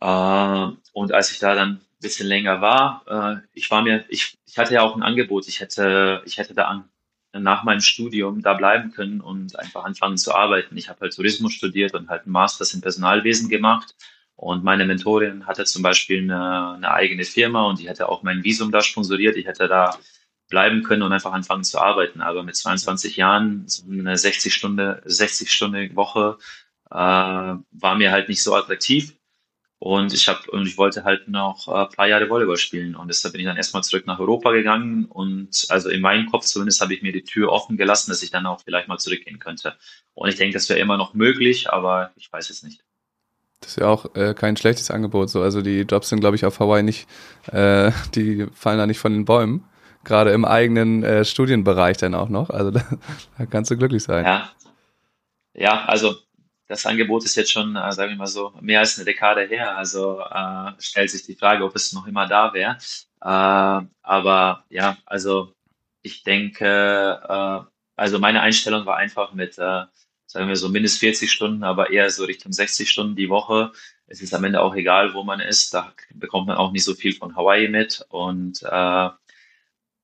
Äh, und als ich da dann bisschen länger war. Ich war mir, ich, ich hatte ja auch ein Angebot. Ich hätte, ich hätte da an, nach meinem Studium da bleiben können und einfach anfangen zu arbeiten. Ich habe halt Tourismus studiert und halt einen Masters in Personalwesen gemacht. Und meine Mentorin hatte zum Beispiel eine, eine eigene Firma und die hätte auch mein Visum da sponsoriert. Ich hätte da bleiben können und einfach anfangen zu arbeiten. Aber mit 22 Jahren, so eine 60 Stunde, 60 Stunde Woche, äh, war mir halt nicht so attraktiv. Und ich habe und ich wollte halt noch ein paar Jahre Volleyball spielen. Und deshalb bin ich dann erstmal zurück nach Europa gegangen. Und also in meinem Kopf zumindest habe ich mir die Tür offen gelassen, dass ich dann auch vielleicht mal zurückgehen könnte. Und ich denke, das wäre immer noch möglich, aber ich weiß es nicht. Das ist ja auch äh, kein schlechtes Angebot. So, also die Jobs sind, glaube ich, auf Hawaii nicht, äh, die fallen da nicht von den Bäumen. Gerade im eigenen äh, Studienbereich dann auch noch. Also da, da kannst du glücklich sein. Ja. Ja, also das Angebot ist jetzt schon, äh, sagen wir mal so, mehr als eine Dekade her. Also äh, stellt sich die Frage, ob es noch immer da wäre. Äh, aber ja, also ich denke, äh, also meine Einstellung war einfach mit, sagen wir so, mindestens 40 Stunden, aber eher so Richtung 60 Stunden die Woche. Es ist am Ende auch egal, wo man ist. Da bekommt man auch nicht so viel von Hawaii mit. Und äh,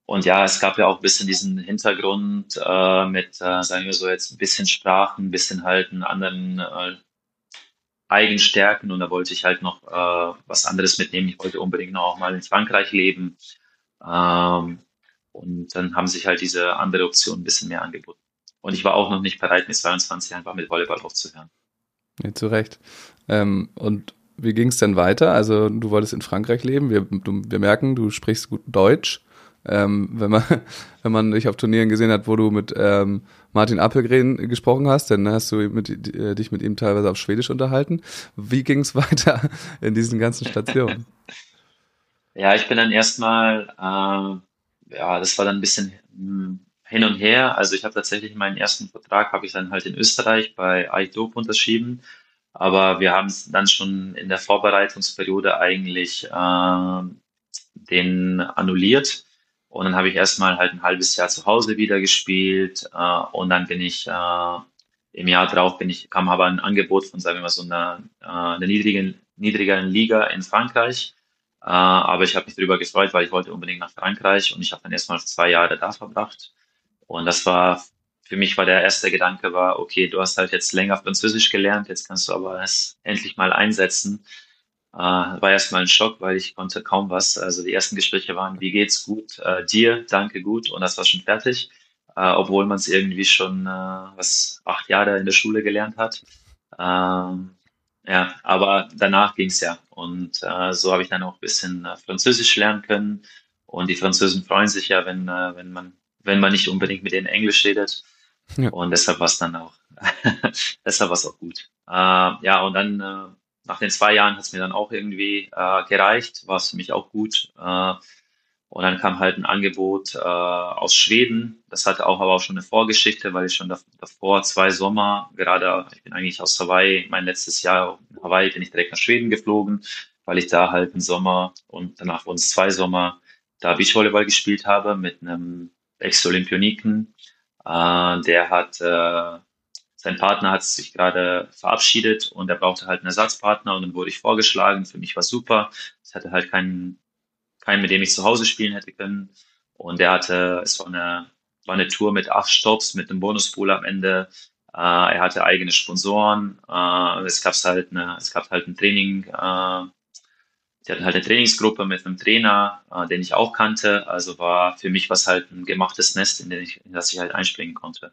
und ja, es gab ja auch ein bisschen diesen Hintergrund äh, mit, äh, sagen wir so, jetzt ein bisschen Sprachen, ein bisschen halt einen anderen äh, Eigenstärken und da wollte ich halt noch äh, was anderes mitnehmen. Ich wollte unbedingt noch auch mal in Frankreich leben. Ähm, und dann haben sich halt diese andere Option ein bisschen mehr angeboten. Und ich war auch noch nicht bereit, mit 22 einfach mit Volleyball aufzuhören. Ja, zu Recht. Ähm, und wie ging es denn weiter? Also du wolltest in Frankreich leben. Wir, du, wir merken, du sprichst gut Deutsch. Ähm, wenn man wenn man dich auf Turnieren gesehen hat, wo du mit ähm, Martin Appelgren gesprochen hast, dann hast du mit, äh, dich mit ihm teilweise auf Schwedisch unterhalten. Wie ging es weiter in diesen ganzen Stationen? Ja, ich bin dann erstmal, äh, ja, das war dann ein bisschen hm, hin und her. Also ich habe tatsächlich meinen ersten Vertrag habe ich dann halt in Österreich bei iDope unterschrieben. Aber wir haben dann schon in der Vorbereitungsperiode eigentlich äh, den annulliert und dann habe ich erstmal halt ein halbes Jahr zu Hause wieder gespielt äh, und dann bin ich äh, im Jahr drauf bin ich, kam aber ein Angebot von, sagen wir mal, so einer, äh, einer niedrigen, niedrigeren Liga in Frankreich. Äh, aber ich habe mich darüber gefreut, weil ich wollte unbedingt nach Frankreich und ich habe dann erstmal zwei Jahre da verbracht. Und das war, für mich war der erste Gedanke war, okay, du hast halt jetzt länger Französisch gelernt, jetzt kannst du aber es endlich mal einsetzen. Äh, war erstmal ein Schock, weil ich konnte kaum was. Also die ersten Gespräche waren, wie geht's gut? Äh, dir, danke gut. Und das war schon fertig, äh, obwohl man es irgendwie schon äh, was acht Jahre in der Schule gelernt hat. Ähm, ja, aber danach ging's ja. Und äh, so habe ich dann auch ein bisschen äh, Französisch lernen können. Und die Französen freuen sich ja, wenn, äh, wenn man, wenn man nicht unbedingt mit denen Englisch redet. Ja. Und deshalb war es dann auch, deshalb war es auch gut. Äh, ja, und dann äh, nach den zwei Jahren hat es mir dann auch irgendwie äh, gereicht, war es für mich auch gut. Äh, und dann kam halt ein Angebot äh, aus Schweden. Das hatte auch aber auch schon eine Vorgeschichte, weil ich schon davor zwei Sommer, gerade ich bin eigentlich aus Hawaii, mein letztes Jahr in Hawaii bin ich direkt nach Schweden geflogen, weil ich da halt einen Sommer und danach es zwei Sommer da Beachvolleyball gespielt habe mit einem Ex-Olympioniken. Äh, der hat äh, sein Partner hat sich gerade verabschiedet und er brauchte halt einen Ersatzpartner und dann wurde ich vorgeschlagen. Für mich war super. Ich hatte halt keinen, keinen, mit dem ich zu Hause spielen hätte können. Und er hatte, es war eine, war eine Tour mit acht Stops, mit einem Bonuspool am Ende. Äh, er hatte eigene Sponsoren. Äh, es gab halt eine, es gab halt ein Training. Die hatten halt eine Trainingsgruppe mit einem Trainer, äh, den ich auch kannte. Also war für mich was halt ein gemachtes Nest, in, ich, in das ich halt einspringen konnte.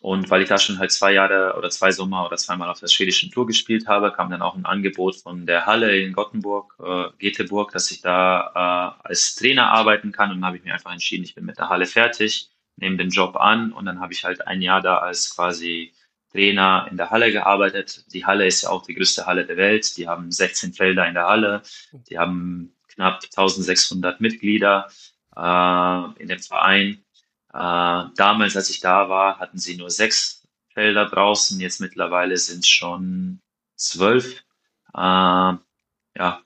Und weil ich da schon halt zwei Jahre oder zwei Sommer oder zweimal auf der schwedischen Tour gespielt habe, kam dann auch ein Angebot von der Halle in Gothenburg, äh, Göteborg, dass ich da äh, als Trainer arbeiten kann. Und dann habe ich mir einfach entschieden, ich bin mit der Halle fertig, nehme den Job an und dann habe ich halt ein Jahr da als quasi Trainer in der Halle gearbeitet. Die Halle ist ja auch die größte Halle der Welt. Die haben 16 Felder in der Halle. Die haben knapp 1600 Mitglieder äh, in dem Verein. Äh, damals, als ich da war, hatten sie nur sechs Felder draußen. Jetzt mittlerweile sind es schon zwölf. Äh, ja,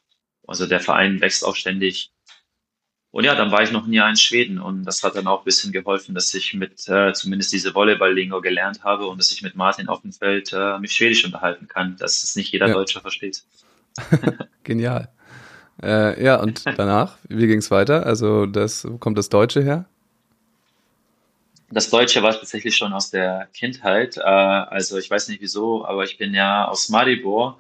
also der Verein wächst auch ständig. Und ja, dann war ich noch ein Jahr in Schweden und das hat dann auch ein bisschen geholfen, dass ich mit äh, zumindest diese Volleyball-Lingo gelernt habe und dass ich mit Martin auf dem Feld äh, mich Schwedisch unterhalten kann, dass es nicht jeder ja. Deutscher versteht. Genial. Äh, ja, und danach, wie ging es weiter? Also das, wo kommt das Deutsche her? Das Deutsche war tatsächlich schon aus der Kindheit. Äh, also ich weiß nicht wieso, aber ich bin ja aus Maribor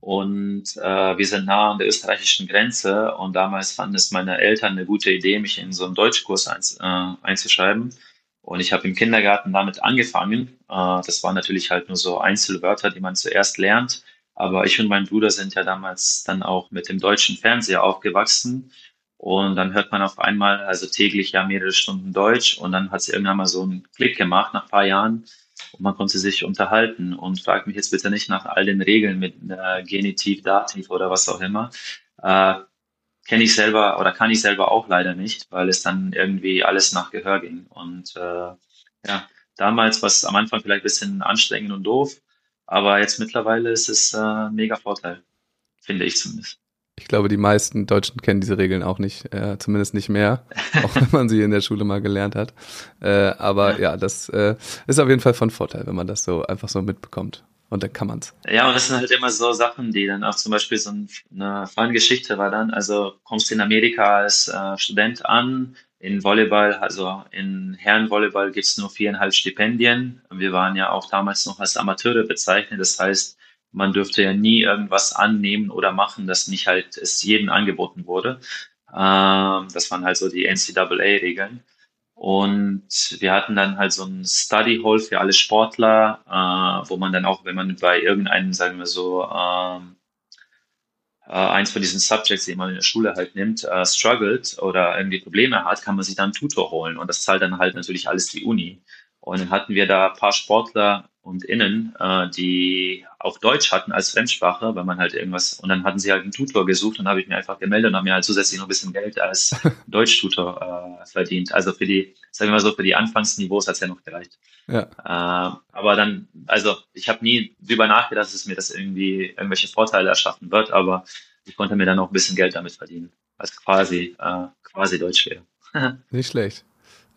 Und äh, wir sind nah an der österreichischen Grenze und damals fanden es meine Eltern eine gute Idee, mich in so einen Deutschkurs ein, äh, einzuschreiben. Und ich habe im Kindergarten damit angefangen. Äh, das waren natürlich halt nur so Einzelwörter, die man zuerst lernt. Aber ich und mein Bruder sind ja damals dann auch mit dem deutschen Fernseher aufgewachsen. Und dann hört man auf einmal, also täglich ja mehrere Stunden Deutsch. Und dann hat es irgendwann mal so einen Klick gemacht nach ein paar Jahren. Und man konnte sich unterhalten. Und fragt mich jetzt bitte nicht nach all den Regeln mit äh, Genitiv, Dativ oder was auch immer. Äh, Kenne ich selber oder kann ich selber auch leider nicht, weil es dann irgendwie alles nach Gehör ging. Und äh, ja, damals war es am Anfang vielleicht ein bisschen anstrengend und doof. Aber jetzt mittlerweile ist es äh, mega Vorteil, finde ich zumindest. Ich glaube, die meisten Deutschen kennen diese Regeln auch nicht, äh, zumindest nicht mehr, auch wenn man sie in der Schule mal gelernt hat. Äh, aber ja, das äh, ist auf jeden Fall von Vorteil, wenn man das so einfach so mitbekommt. Und dann kann man's. Ja, und das sind halt immer so Sachen, die dann auch zum Beispiel so eine Fallgeschichte war dann. Also kommst du in Amerika als äh, Student an, in Volleyball, also in Herrenvolleyball gibt es nur viereinhalb Stipendien. Wir waren ja auch damals noch als Amateure bezeichnet. Das heißt, man dürfte ja nie irgendwas annehmen oder machen, das nicht halt es jedem angeboten wurde. Ähm, das waren halt so die NCAA-Regeln. Und wir hatten dann halt so ein Study Hall für alle Sportler, äh, wo man dann auch, wenn man bei irgendeinem, sagen wir so, ähm, äh, eins von diesen Subjects, die man in der Schule halt nimmt, äh, struggelt oder irgendwie Probleme hat, kann man sich dann einen Tutor holen. Und das zahlt dann halt natürlich alles die Uni. Und dann hatten wir da ein paar Sportler und Innen, äh, die auf Deutsch hatten als Fremdsprache, weil man halt irgendwas, und dann hatten sie halt einen Tutor gesucht und habe ich mir einfach gemeldet und habe mir halt zusätzlich noch ein bisschen Geld als Deutschtutor äh, verdient. Also für die, sagen wir mal so, für die Anfangsniveaus hat's ja noch gereicht. Ja. Äh, aber dann, also ich habe nie drüber nachgedacht, dass es mir das irgendwie irgendwelche Vorteile erschaffen wird, aber ich konnte mir dann auch ein bisschen Geld damit verdienen, als quasi, äh, quasi Deutsch wäre. Nicht schlecht.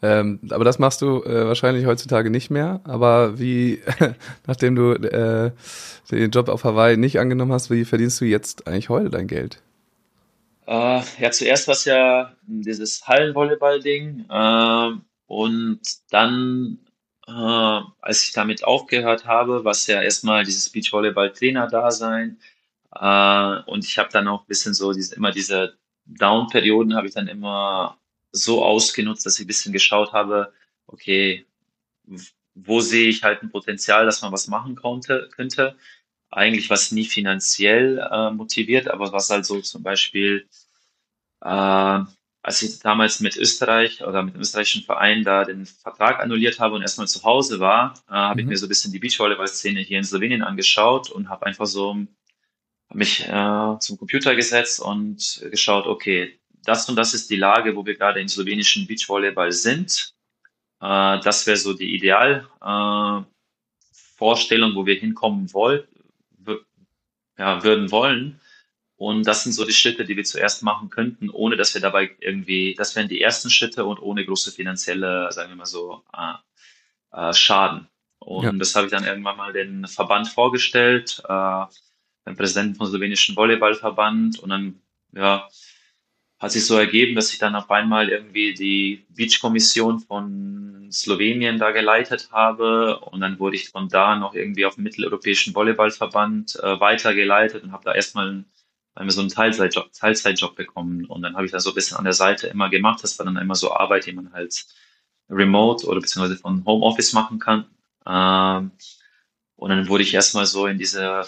Ähm, aber das machst du äh, wahrscheinlich heutzutage nicht mehr. Aber wie, nachdem du äh, den Job auf Hawaii nicht angenommen hast, wie verdienst du jetzt eigentlich heute dein Geld? Äh, ja, zuerst war es ja dieses Hallenvolleyball-Ding. Äh, und dann, äh, als ich damit aufgehört habe, war es ja erstmal dieses Beachvolleyball-Trainer-Dasein. Äh, und ich habe dann auch ein bisschen so diese, immer diese Down-Perioden habe ich dann immer so ausgenutzt, dass ich ein bisschen geschaut habe, okay, wo sehe ich halt ein Potenzial, dass man was machen konnte, könnte. Eigentlich was nie finanziell äh, motiviert, aber was halt so zum Beispiel, äh, als ich damals mit Österreich oder mit dem österreichischen Verein da den Vertrag annulliert habe und erstmal zu Hause war, äh, habe mhm. ich mir so ein bisschen die Beachvolleyball-Szene hier in Slowenien angeschaut und habe einfach so mich äh, zum Computer gesetzt und geschaut, okay, das und das ist die Lage, wo wir gerade im slowenischen Beachvolleyball sind. Äh, das wäre so die Idealvorstellung, äh, wo wir hinkommen wollen, ja, würden wollen. Und das sind so die Schritte, die wir zuerst machen könnten, ohne dass wir dabei irgendwie, das wären die ersten Schritte und ohne große finanzielle, sagen wir mal so, äh, äh, Schaden. Und ja. das habe ich dann irgendwann mal den Verband vorgestellt, äh, den Präsidenten vom slowenischen Volleyballverband und dann, ja, hat sich so ergeben, dass ich dann auf einmal irgendwie die Beach-Kommission von Slowenien da geleitet habe und dann wurde ich von da noch irgendwie auf den mitteleuropäischen Volleyballverband äh, weitergeleitet und habe da erstmal einmal so einen Teilzeitjob, Teilzeitjob bekommen und dann habe ich da so ein bisschen an der Seite immer gemacht. Das war dann immer so Arbeit, die man halt remote oder beziehungsweise von Homeoffice machen kann. Ähm, und dann wurde ich erstmal so in diese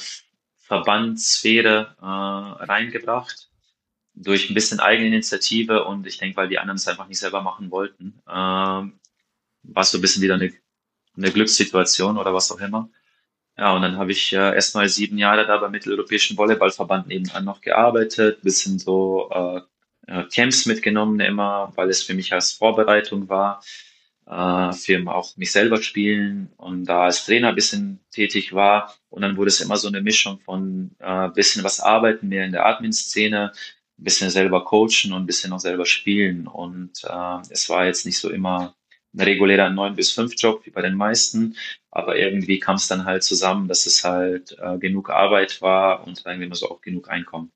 Verbandssphäre äh, reingebracht durch ein bisschen Eigeninitiative und ich denke, weil die anderen es einfach nicht selber machen wollten, ähm, war es so ein bisschen wieder eine, eine Glückssituation oder was auch immer. Ja, und dann habe ich äh, erstmal sieben Jahre da beim Mitteleuropäischen Volleyballverband nebenan noch gearbeitet, bisschen so äh, Camps mitgenommen immer, weil es für mich als Vorbereitung war, äh, für auch mich selber spielen und da als Trainer bisschen tätig war. Und dann wurde es immer so eine Mischung von äh, bisschen was arbeiten, mehr in der Admin-Szene, ein bisschen selber coachen und ein bisschen auch selber spielen. Und äh, es war jetzt nicht so immer ein regulärer 9 bis 5 Job wie bei den meisten, aber irgendwie kam es dann halt zusammen, dass es halt äh, genug Arbeit war und irgendwie immer so auch genug Einkommen.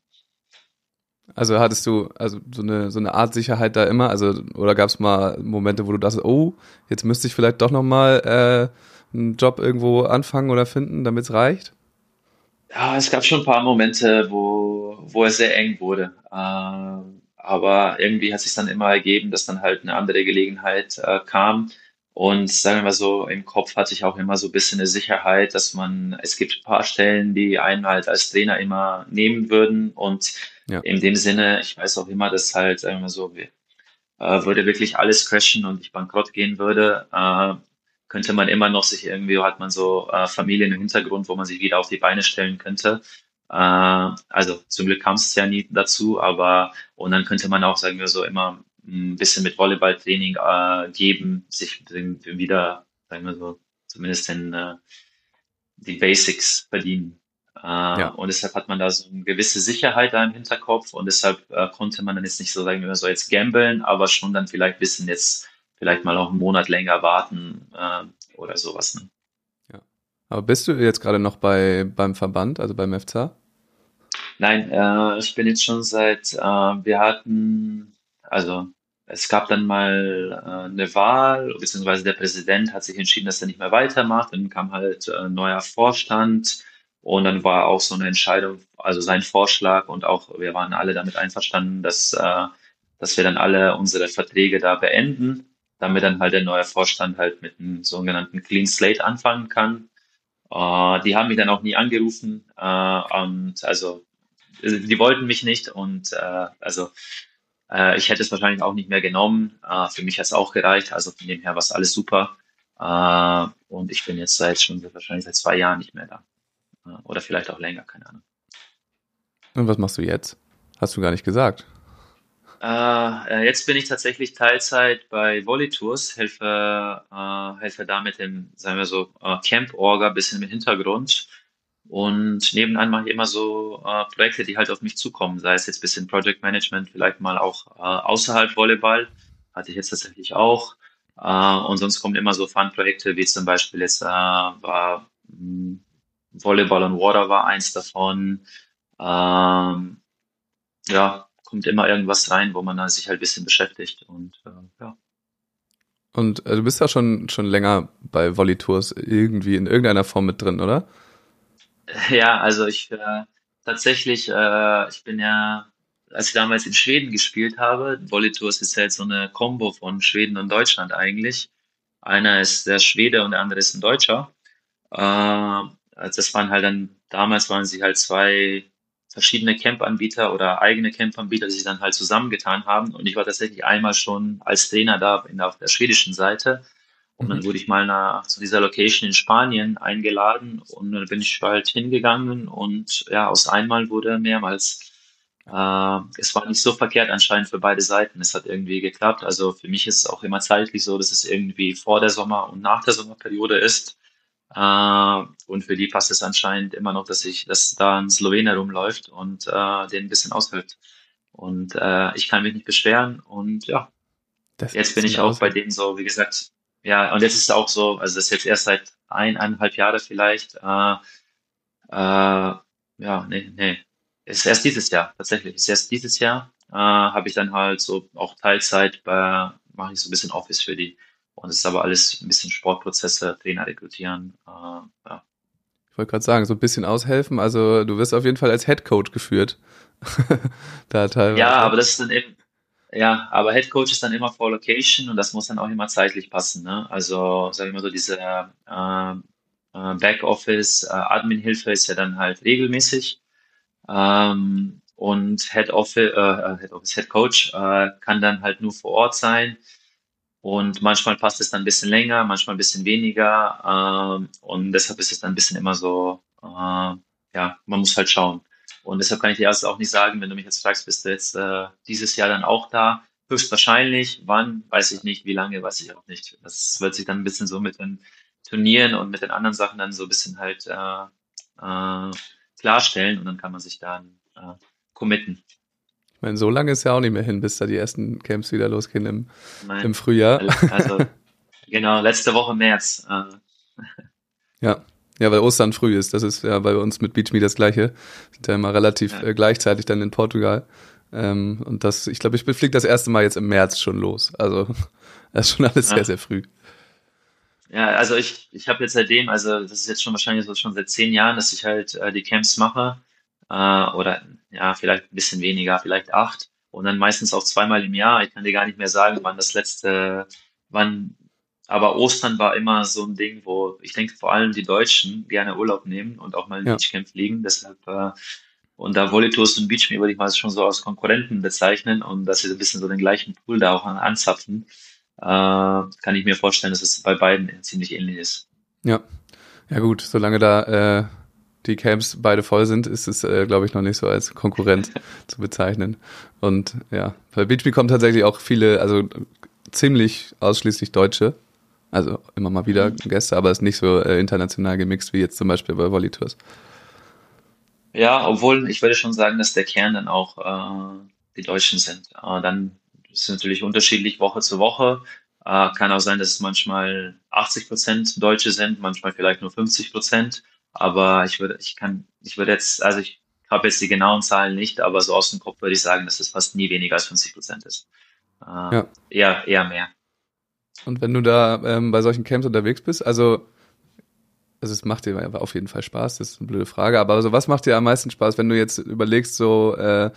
Also hattest du also so eine so eine Art Sicherheit da immer, also oder gab es mal Momente, wo du dachtest, oh, jetzt müsste ich vielleicht doch noch mal äh, einen Job irgendwo anfangen oder finden, damit es reicht? Ja, es gab schon ein paar Momente, wo, wo es sehr eng wurde. Ähm, aber irgendwie hat sich dann immer ergeben, dass dann halt eine andere Gelegenheit äh, kam. Und sagen wir mal so, im Kopf hatte ich auch immer so ein bisschen eine Sicherheit, dass man, es gibt ein paar Stellen, die einen halt als Trainer immer nehmen würden. Und Ja. in dem Sinne, ich weiß auch immer, dass halt, sagen wir mal so, äh, würde wirklich alles crashen und ich bankrott gehen würde, äh, könnte man immer noch sich irgendwie, hat man so äh, Familien im Hintergrund, wo man sich wieder auf die Beine stellen könnte. Äh, also zum Glück kam es ja nie dazu, aber und dann könnte man auch, sagen wir so, immer ein bisschen mit Volleyballtraining äh, geben, sich wieder, sagen wir so, zumindest in äh, die Basics verdienen. Äh, Ja. Und deshalb hat man da so eine gewisse Sicherheit da im Hinterkopf und deshalb äh, konnte man dann jetzt nicht so sagen, wir so jetzt gamblen, aber schon dann vielleicht ein bisschen jetzt vielleicht mal auch einen Monat länger warten äh, oder sowas. Ne? Aber bist du jetzt gerade noch bei, beim Verband, also beim FCA? Nein, äh, ich bin jetzt schon seit, äh, wir hatten, also es gab dann mal äh, eine Wahl, beziehungsweise der Präsident hat sich entschieden, dass er nicht mehr weitermacht. Dann kam halt äh, ein neuer Vorstand und dann war auch so eine Entscheidung, also sein Vorschlag und auch wir waren alle damit einverstanden, dass, äh, dass wir dann alle unsere Verträge da beenden, damit dann halt der neue Vorstand halt mit einem sogenannten Clean Slate anfangen kann. Äh, die haben mich dann auch nie angerufen äh, und also die wollten mich nicht und äh, also äh, ich hätte es wahrscheinlich auch nicht mehr genommen. Äh, für mich hat es auch gereicht, also von dem her war es alles super. Äh, und ich bin jetzt seit schon wahrscheinlich seit zwei Jahren nicht mehr da. Äh, oder vielleicht auch länger, keine Ahnung. Und was machst du jetzt? Hast du gar nicht gesagt. Äh, jetzt bin ich tatsächlich Teilzeit bei Volley-Tours, helfe, äh, helfe da mit dem, sagen wir so, äh, Camp-Orga, bisschen im Hintergrund. Und nebenan mache ich immer so äh, Projekte, die halt auf mich zukommen, sei es jetzt bisschen Project Management, vielleicht mal auch äh, außerhalb Volleyball, hatte ich jetzt tatsächlich auch. Äh, und sonst kommen immer so Fun-Projekte, wie zum Beispiel jetzt äh, war mh, hm, Volleyball on Water war eins davon. Ähm, ja, kommt immer irgendwas rein, wo man sich halt ein bisschen beschäftigt und äh, ja. Und äh, du bist ja schon, schon länger bei Volley Tours irgendwie in irgendeiner Form mit drin, oder? Ja, also ich äh, tatsächlich, äh, ich bin ja, als ich damals in Schweden gespielt habe, Volley Tours ist halt so eine Combo von Schweden und Deutschland eigentlich. Einer ist der Schwede und der andere ist ein Deutscher. Äh, das waren halt dann, damals waren sie halt zwei verschiedene Camp-Anbieter oder eigene Camp-Anbieter, die sich dann halt zusammengetan haben. Und ich war tatsächlich einmal schon als Trainer da in, auf der schwedischen Seite. Und dann Mhm. wurde ich mal nach, zu dieser Location in Spanien eingeladen und dann bin ich halt hingegangen und ja, aus einmal wurde mehrmals. Äh, es war nicht so verkehrt anscheinend für beide Seiten. Es hat irgendwie geklappt. Also für mich ist es auch immer zeitlich so, dass es irgendwie vor der Sommer- und nach der Sommerperiode ist. Äh, und für die passt es anscheinend immer noch, dass ich, dass da ein Slowene rumläuft und äh, den ein bisschen aushilft. Und äh, ich kann mich nicht beschweren und ja, Das jetzt bin ich auch bei denen so, wie gesagt, ja, und jetzt ist es auch so, also das ist jetzt erst seit eineinhalb Jahre vielleicht, äh, äh, ja, nee, nee, es ist erst dieses Jahr, tatsächlich, es ist erst dieses Jahr, äh, habe ich dann halt so auch Teilzeit bei, mache ich so ein bisschen Office für die. Und es ist aber alles ein bisschen Sportprozesse, Trainer rekrutieren, äh, ja. Ich wollte gerade sagen, so ein bisschen aushelfen. Also du wirst auf jeden Fall als Head Coach geführt. da teilweise. Ja, aber das ist dann eben, ja, aber Head Coach ist dann immer vor Location und das muss dann auch immer zeitlich passen, ne? Also, sag ich mal so, diese äh, äh, Backoffice, äh, Admin-Hilfe ist ja dann halt regelmäßig. Ähm, und Head Office, äh, Head Office, Head Coach äh, kann dann halt nur vor Ort sein. Und manchmal passt es dann ein bisschen länger, manchmal ein bisschen weniger. Ähm, und deshalb ist es dann ein bisschen immer so, äh, ja, man muss halt schauen. Und deshalb kann ich dir erst auch nicht sagen, wenn du mich jetzt fragst, bist du jetzt äh, dieses Jahr dann auch da? Höchstwahrscheinlich. Wann? Weiß ich nicht. Wie lange? Weiß ich auch nicht. Das wird sich dann ein bisschen so mit den Turnieren und mit den anderen Sachen dann so ein bisschen halt äh, äh, klarstellen und dann kann man sich dann äh, committen. Ich meine, so lange ist ja auch nicht mehr hin, bis da die ersten Camps wieder losgehen im, Nein. im Frühjahr. Also, genau, letzte Woche März. Äh, Ja. Ja, weil Ostern früh ist. Das ist ja bei uns mit Beach Me das gleiche. Sind ja immer relativ Ja. äh, gleichzeitig dann in Portugal. Ähm, und das, ich glaube, ich fliege das erste Mal jetzt im März schon los. Also das ist schon alles Ja. sehr, sehr früh. Ja, also ich, ich habe jetzt seitdem, also das ist jetzt schon wahrscheinlich so schon seit zehn Jahren, dass ich halt äh, die Camps mache. Äh, oder ja, vielleicht ein bisschen weniger, vielleicht acht. Und dann meistens auch zweimal im Jahr. Ich kann dir gar nicht mehr sagen, wann das letzte, wann, aber Ostern war immer so ein Ding, wo ich denke vor allem die Deutschen gerne Urlaub nehmen und auch mal ein Ja. Beachcamp fliegen. Deshalb, äh, und da Volitos und Beachme würde ich mal schon so als Konkurrenten bezeichnen und dass sie so ein bisschen so den gleichen Pool da auch an- anzapfen, äh, kann ich mir vorstellen, dass es bei beiden ziemlich ähnlich ist. Ja. Ja gut, solange da äh, die Camps beide voll sind, ist es, äh, glaube ich, noch nicht so als Konkurrent zu bezeichnen. Und ja, bei Beachme kommen tatsächlich auch viele, also ziemlich ausschließlich Deutsche. Also immer mal wieder Gäste, aber ist nicht so äh, international gemixt wie jetzt zum Beispiel bei Volley Tours. Ja, obwohl ich würde schon sagen, dass der Kern dann auch äh, die Deutschen sind. Äh, dann ist es natürlich unterschiedlich Woche zu Woche. Äh, kann auch sein, dass es manchmal 80 Prozent Deutsche sind, manchmal vielleicht nur 50 Prozent. Aber ich würde, ich kann, ich würde jetzt, also ich habe jetzt die genauen Zahlen nicht, aber so aus dem Kopf würde ich sagen, dass es fast nie weniger als 50 Prozent ist. Äh, Ja. Eher, eher mehr. Und wenn du da ähm, bei solchen Camps unterwegs bist, also, also es macht dir auf jeden Fall Spaß, das ist eine blöde Frage, aber also was macht dir am meisten Spaß, wenn du jetzt überlegst, so äh,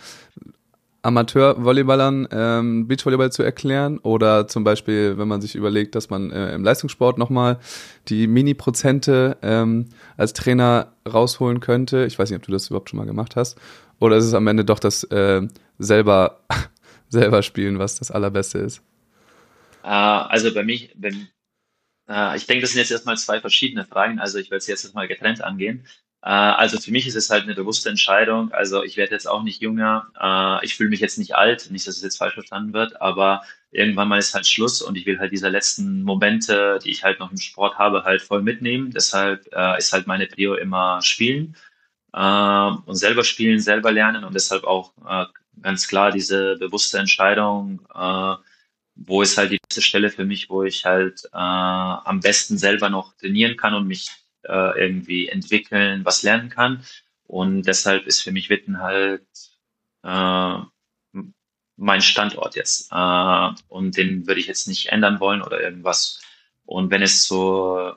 Amateur-Volleyballern ähm, Beachvolleyball zu erklären oder zum Beispiel, wenn man sich überlegt, dass man äh, im Leistungssport nochmal die Mini-Prozente ähm, als Trainer rausholen könnte. Ich weiß nicht, ob du das überhaupt schon mal gemacht hast. Oder ist es am Ende doch das äh, selber, selber spielen, was das Allerbeste ist? Äh, also bei mich, wenn, äh, ich denke, das sind jetzt erstmal zwei verschiedene Fragen. Also ich werde es jetzt erstmal getrennt angehen. Äh, also für mich ist es halt eine bewusste Entscheidung. Also ich werde jetzt auch nicht jünger. Äh, ich fühle mich jetzt nicht alt. Nicht, dass es jetzt falsch verstanden wird, aber irgendwann mal ist halt Schluss und ich will halt diese letzten Momente, die ich halt noch im Sport habe, halt voll mitnehmen. Deshalb äh, ist halt meine Prio immer Spielen und selber spielen, selber lernen und deshalb auch ganz klar diese bewusste Entscheidung, wo ist halt die beste Stelle für mich, wo ich halt am besten selber noch trainieren kann und mich äh, irgendwie entwickeln, was lernen kann. Und deshalb ist für mich Witten halt äh, mein Standort jetzt. Äh, und den würde ich jetzt nicht ändern wollen oder irgendwas. Und wenn es zu,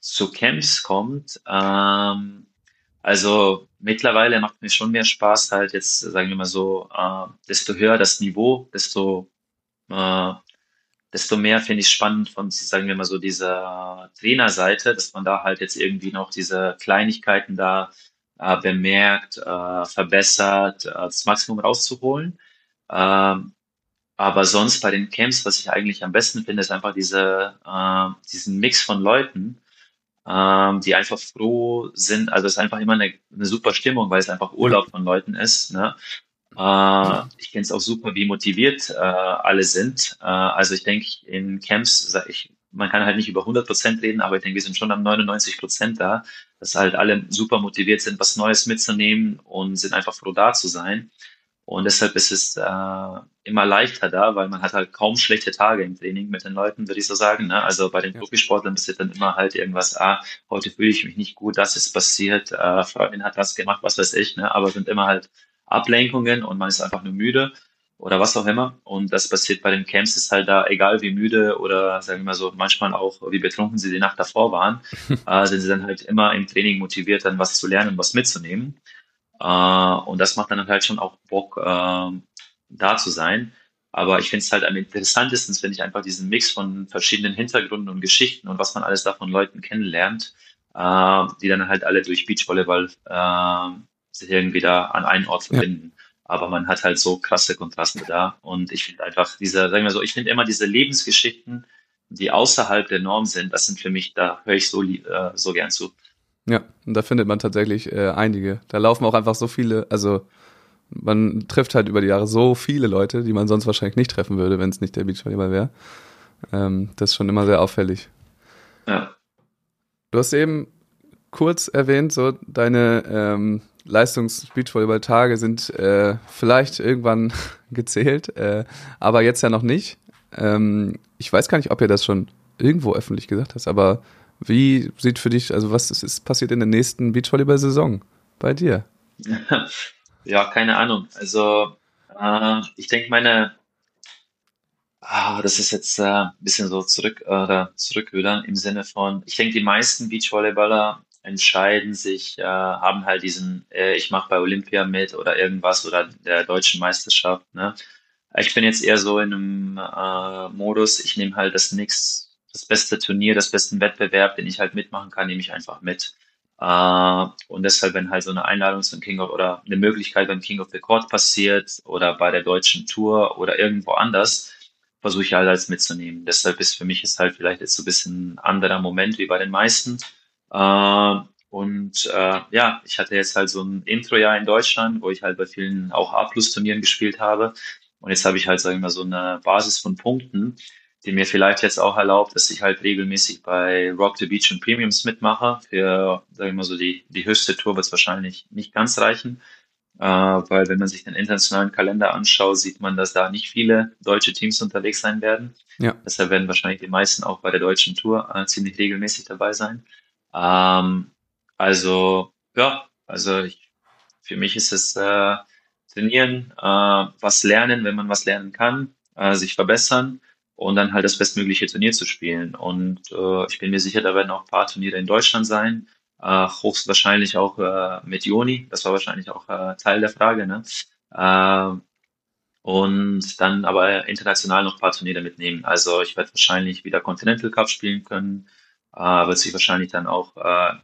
zu Camps kommt, ähm, also mittlerweile macht mir schon mehr Spaß halt jetzt, sagen wir mal so, äh, desto höher das Niveau, desto äh, desto mehr finde ich spannend von, sagen wir mal so, dieser Trainerseite, dass man da halt jetzt irgendwie noch diese Kleinigkeiten da äh, bemerkt, äh, verbessert, äh, das Maximum rauszuholen. Ähm, aber sonst bei den Camps, was ich eigentlich am besten finde, ist einfach diese, äh, diesen Mix von Leuten, ähm, die einfach froh sind. Also es ist einfach immer eine, eine super Stimmung, weil es einfach Urlaub von Leuten ist. Ne? Äh, ich kenne es auch super, wie motiviert äh, alle sind. Äh, also ich denke, in Camps, sag ich, man kann halt nicht über 100 Prozent reden, aber ich denke, wir sind schon am 99 Prozent da, dass halt alle super motiviert sind, was Neues mitzunehmen und sind einfach froh da zu sein. Und deshalb ist es äh, immer leichter da, weil man hat halt kaum schlechte Tage im Training mit den Leuten, würde ich so sagen. Ne? Also bei den Ja. Profisportlern passiert dann immer halt irgendwas, ah, heute fühle ich mich nicht gut, das ist passiert, äh, Freundin hat das gemacht, was weiß ich, ne? aber sind immer halt Ablenkungen und man ist einfach nur müde oder was auch immer. Und das passiert bei den Camps, ist halt da, egal wie müde oder sagen wir mal so, manchmal auch wie betrunken sie die Nacht davor waren, äh, sind sie dann halt immer im Training motiviert, dann was zu lernen, was mitzunehmen. Äh, und das macht dann halt schon auch Bock, äh, da zu sein. Aber ich finde es halt am interessantesten, finde ich einfach diesen Mix von verschiedenen Hintergründen und Geschichten und was man alles da von Leuten kennenlernt, äh, die dann halt alle durch Beachvolleyball äh, sich irgendwie da an einen Ort Ja. verbinden. Aber man hat halt so krasse Kontraste da. Und ich finde einfach diese, sagen wir so, ich finde immer diese Lebensgeschichten, die außerhalb der Norm sind, das sind für mich, da höre ich so, äh, so gern zu. Ja, und da findet man tatsächlich äh, einige. Da laufen auch einfach so viele, also man trifft halt über die Jahre so viele Leute, die man sonst wahrscheinlich nicht treffen würde, wenn es nicht der Beachvolleyball wäre. Ähm, das ist schon immer sehr auffällig. Ja. Du hast eben kurz erwähnt, so deine ähm, Leistungs-Beachvolleyball-Tage sind äh, vielleicht irgendwann gezählt, äh, aber jetzt ja noch nicht. Ähm, ich weiß gar nicht, ob ihr das schon irgendwo öffentlich gesagt hast, aber wie sieht für dich, also was ist, ist passiert in der nächsten Beachvolleyball-Saison bei dir? Ja, keine Ahnung. Also, äh, ich denke, meine, Ah, das ist jetzt äh, ein bisschen so zurück oder zurückrudern im Sinne von, ich denke, die meisten Beachvolleyballer entscheiden sich, äh, haben halt diesen, äh, ich mache bei Olympia mit oder irgendwas oder der deutschen Meisterschaft. Ne? Ich bin jetzt eher so in einem äh, Modus, ich nehme halt das nächste, das beste Turnier, das besten Wettbewerb, den ich halt mitmachen kann, nehme ich einfach mit. Uh, und deshalb, wenn halt so eine Einladung zum King of oder eine Möglichkeit beim King of the Court passiert oder bei der deutschen Tour oder irgendwo anders, versuche ich halt als mitzunehmen. Deshalb ist für mich ist halt vielleicht jetzt so ein bisschen ein anderer Moment wie bei den meisten. Uh, und uh, ja, ich hatte jetzt halt so ein Intro-Jahr in Deutschland, wo ich halt bei vielen auch A-Plus-Turnieren gespielt habe. Und jetzt habe ich halt, sagen wir mal, so eine Basis von Punkten, die mir vielleicht jetzt auch erlaubt, dass ich halt regelmäßig bei Rock the Beach und Premiums mitmache. Für, sagen wir mal so, die, die höchste Tour wird es wahrscheinlich nicht ganz reichen. Äh, weil wenn man sich den internationalen Kalender anschaut, sieht man, dass da nicht viele deutsche Teams unterwegs sein werden. Ja. Deshalb werden wahrscheinlich die meisten auch bei der deutschen Tour äh, ziemlich regelmäßig dabei sein. Ähm, also, ja, also ich, für mich ist es äh, trainieren, äh, was lernen, wenn man was lernen kann, äh, sich verbessern und dann halt das bestmögliche Turnier zu spielen. Und äh, ich bin mir sicher, da werden auch ein paar Turniere in Deutschland sein. Äh, höchstwahrscheinlich auch äh, mit Joni. Das war wahrscheinlich auch äh, Teil der Frage. Ne? Äh, und dann aber international noch ein paar Turniere mitnehmen. Also ich werde wahrscheinlich wieder Continental Cup spielen können. Äh, wird sich wahrscheinlich dann auch, äh,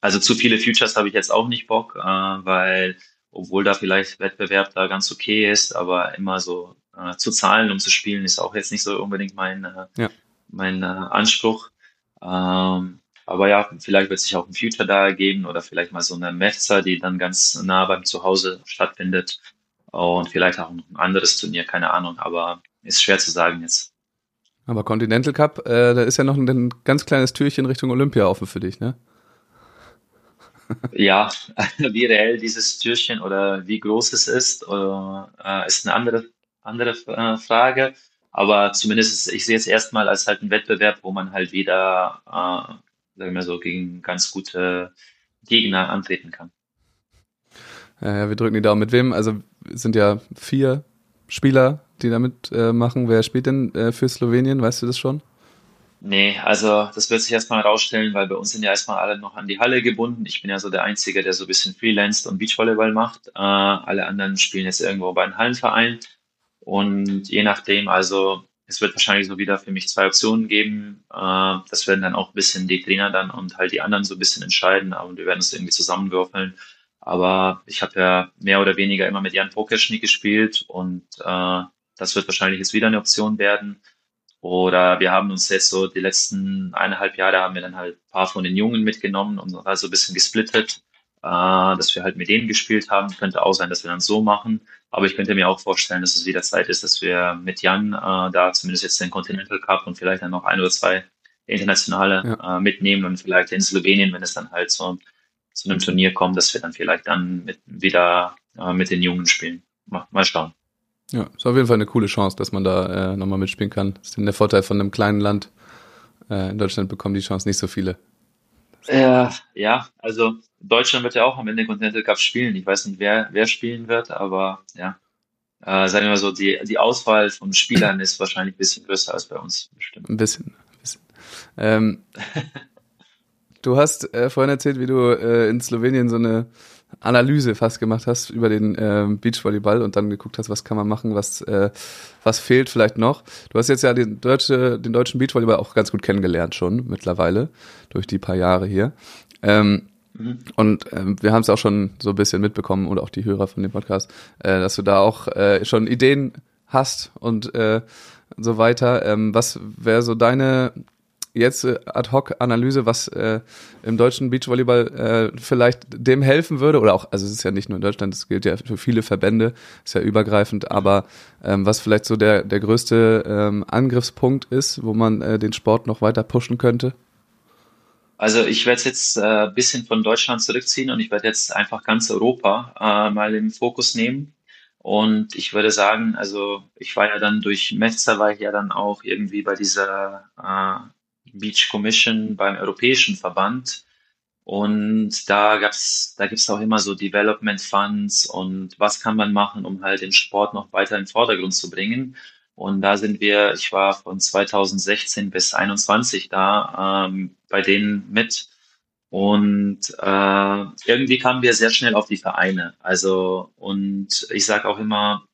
also zu viele Futures habe ich jetzt auch nicht Bock, äh, weil obwohl da vielleicht Wettbewerb da ganz okay ist, aber immer so äh, zu zahlen, um zu spielen, ist auch jetzt nicht so unbedingt mein, äh, ja. mein äh, Anspruch. Ähm, aber ja, vielleicht wird sich auch ein Future da ergeben oder vielleicht mal so eine Metzer, die dann ganz nah beim Zuhause stattfindet. Und vielleicht auch ein anderes Turnier, keine Ahnung, aber ist schwer zu sagen jetzt. Aber Continental Cup, äh, da ist ja noch ein, ein ganz kleines Türchen Richtung Olympia offen für dich, ne? ja, wie reell dieses Türchen oder wie groß es ist, oder, äh, ist eine andere andere äh, Frage. Aber zumindest, ich sehe es erstmal als halt ein Wettbewerb, wo man halt wieder, äh, sagen wir so, gegen ganz gute Gegner antreten kann. Ja, wir drücken die Daumen. Mit wem? Also es sind ja vier Spieler, die damit äh, machen. Wer spielt denn äh, für Slowenien? Weißt du das schon? Nee, also das wird sich erstmal herausstellen, weil bei uns sind ja erstmal alle noch an die Halle gebunden. Ich bin ja so der Einzige, der so ein bisschen freelanced und Beachvolleyball macht. Äh, alle anderen spielen jetzt irgendwo bei einem Hallenverein. Und je nachdem, also es wird wahrscheinlich so wieder für mich zwei Optionen geben. Äh, das werden dann auch ein bisschen die Trainer dann und halt die anderen so ein bisschen entscheiden. Und wir werden es irgendwie zusammenwürfeln. Aber ich habe ja mehr oder weniger immer mit Jan Pokerschnick gespielt und äh, das wird wahrscheinlich jetzt wieder eine Option werden. Oder wir haben uns jetzt so die letzten eineinhalb Jahre haben wir dann halt ein paar von den Jungen mitgenommen und also ein bisschen gesplittet äh, dass wir halt mit denen gespielt haben. Könnte auch sein, dass wir dann so machen. Aber ich könnte mir auch vorstellen, dass es wieder Zeit ist, dass wir mit Jan äh, da zumindest jetzt den Continental Cup und vielleicht dann noch ein oder zwei internationale ja. äh, mitnehmen und vielleicht in Slowenien, wenn es dann halt so zu einem Turnier kommt, dass wir dann vielleicht dann mit, wieder äh, mit den Jungen spielen. Mal, mal schauen. Ja, ist auf jeden Fall eine coole Chance, dass man da äh, nochmal mitspielen kann. Das ist denn der Vorteil von einem kleinen Land. Äh, in Deutschland bekommen die Chance nicht so viele. Äh, ja, also Deutschland wird ja auch am Ende Continental Cup spielen. Ich weiß nicht, wer, wer spielen wird, aber ja. Äh, sagen wir mal so, die, die Auswahl von Spielern ist wahrscheinlich ein bisschen größer als bei uns, bestimmt. Ein bisschen. Ein bisschen. Ähm, du hast äh, vorhin erzählt, wie du äh, in Slowenien so eine Analyse fast gemacht hast über den äh, Beachvolleyball und dann geguckt hast, was kann man machen, was, äh, was fehlt vielleicht noch. Du hast jetzt ja den, deutsche, den deutschen Beachvolleyball auch ganz gut kennengelernt schon mittlerweile, durch die paar Jahre hier. Ähm, mhm. Und ähm, wir haben es auch schon so ein bisschen mitbekommen oder auch die Hörer von dem Podcast, äh, dass du da auch äh, schon Ideen hast und äh, so weiter. Ähm, was wäre so deine jetzt äh, Ad-Hoc-Analyse, was äh, im deutschen Beachvolleyball äh, vielleicht dem helfen würde, oder auch, also es ist ja nicht nur in Deutschland, es gilt ja für viele Verbände, ist ja übergreifend, aber ähm, was vielleicht so der, der größte ähm, Angriffspunkt ist, wo man äh, den Sport noch weiter pushen könnte? Also ich werde jetzt äh, bisschen von Deutschland zurückziehen und ich werde jetzt einfach ganz Europa äh, mal im Fokus nehmen. Und ich würde sagen, also ich war ja dann durch Metzer, war ich ja dann auch irgendwie bei dieser äh, Beach Commission beim Europäischen Verband. Und da gab's, da gibt's auch immer so Development Funds und was kann man machen, um halt den Sport noch weiter in den Vordergrund zu bringen. Und da sind wir, ich war von 2016 bis 21 da ähm, bei denen mit. Und äh, irgendwie kamen wir sehr schnell auf die Vereine. Also, und ich sage auch immer,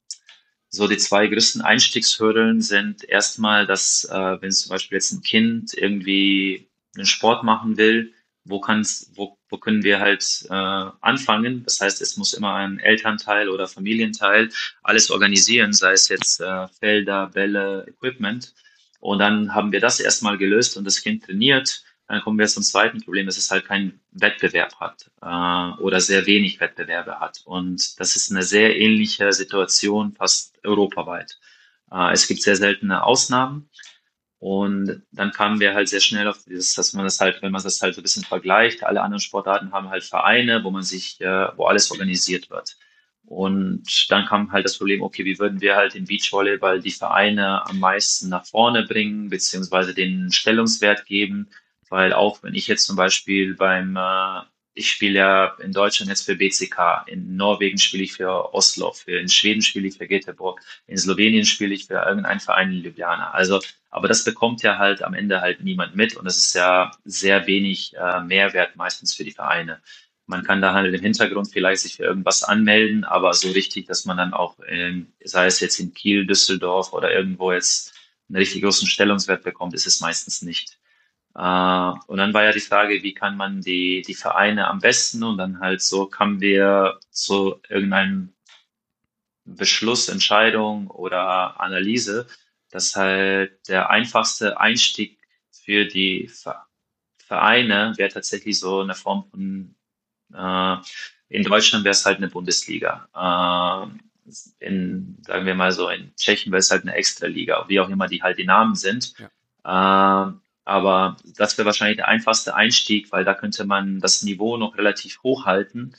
so die zwei größten Einstiegshürdeln sind erstmal, dass äh, wenn zum Beispiel jetzt ein Kind irgendwie einen Sport machen will, wo kann's, wo, wo können wir halt äh, anfangen? Das heißt, es muss immer ein Elternteil oder Familienteil alles organisieren, sei es jetzt äh, Felder, Bälle, Equipment. Und dann haben wir das erstmal gelöst und das Kind trainiert. Dann kommen wir zum zweiten Problem, dass es halt keinen Wettbewerb hat äh, oder sehr wenig Wettbewerbe hat. Und das ist eine sehr ähnliche Situation fast europaweit. Äh, es gibt sehr seltene Ausnahmen. Und dann kamen wir halt sehr schnell auf dieses, dass man das halt, wenn man das halt so ein bisschen vergleicht, alle anderen Sportarten haben halt Vereine, wo man sich, äh, wo alles organisiert wird. Und dann kam halt das Problem, okay, wie würden wir halt im Beachvolleyball die Vereine am meisten nach vorne bringen, beziehungsweise den Stellungswert geben, weil auch wenn ich jetzt zum Beispiel beim äh, ich spiele ja in Deutschland jetzt für BCK, in Norwegen spiele ich für Oslo, für, in Schweden spiele ich für Göteborg, in Slowenien spiele ich für irgendeinen Verein in Ljubljana. Also, aber das bekommt ja halt am Ende halt niemand mit und das ist ja sehr wenig äh, Mehrwert meistens für die Vereine. Man kann da halt im Hintergrund vielleicht sich für irgendwas anmelden, aber so richtig, dass man dann auch, in, sei es jetzt in Kiel, Düsseldorf oder irgendwo jetzt einen richtig großen Stellungswert bekommt, ist es meistens nicht. Äh, und dann war ja die Frage, wie kann man die, die Vereine am besten und dann halt so kamen wir zu irgendeinem Beschluss, Entscheidung oder Analyse, dass halt der einfachste Einstieg für die Vereine wäre tatsächlich so eine Form von, äh, in Deutschland wäre es halt eine Bundesliga. Äh, in, sagen wir mal so, in Tschechien wäre es halt eine Extraliga, wie auch immer die halt die Namen sind. Ja. Äh, aber das wäre wahrscheinlich der einfachste Einstieg, weil da könnte man das Niveau noch relativ hoch halten,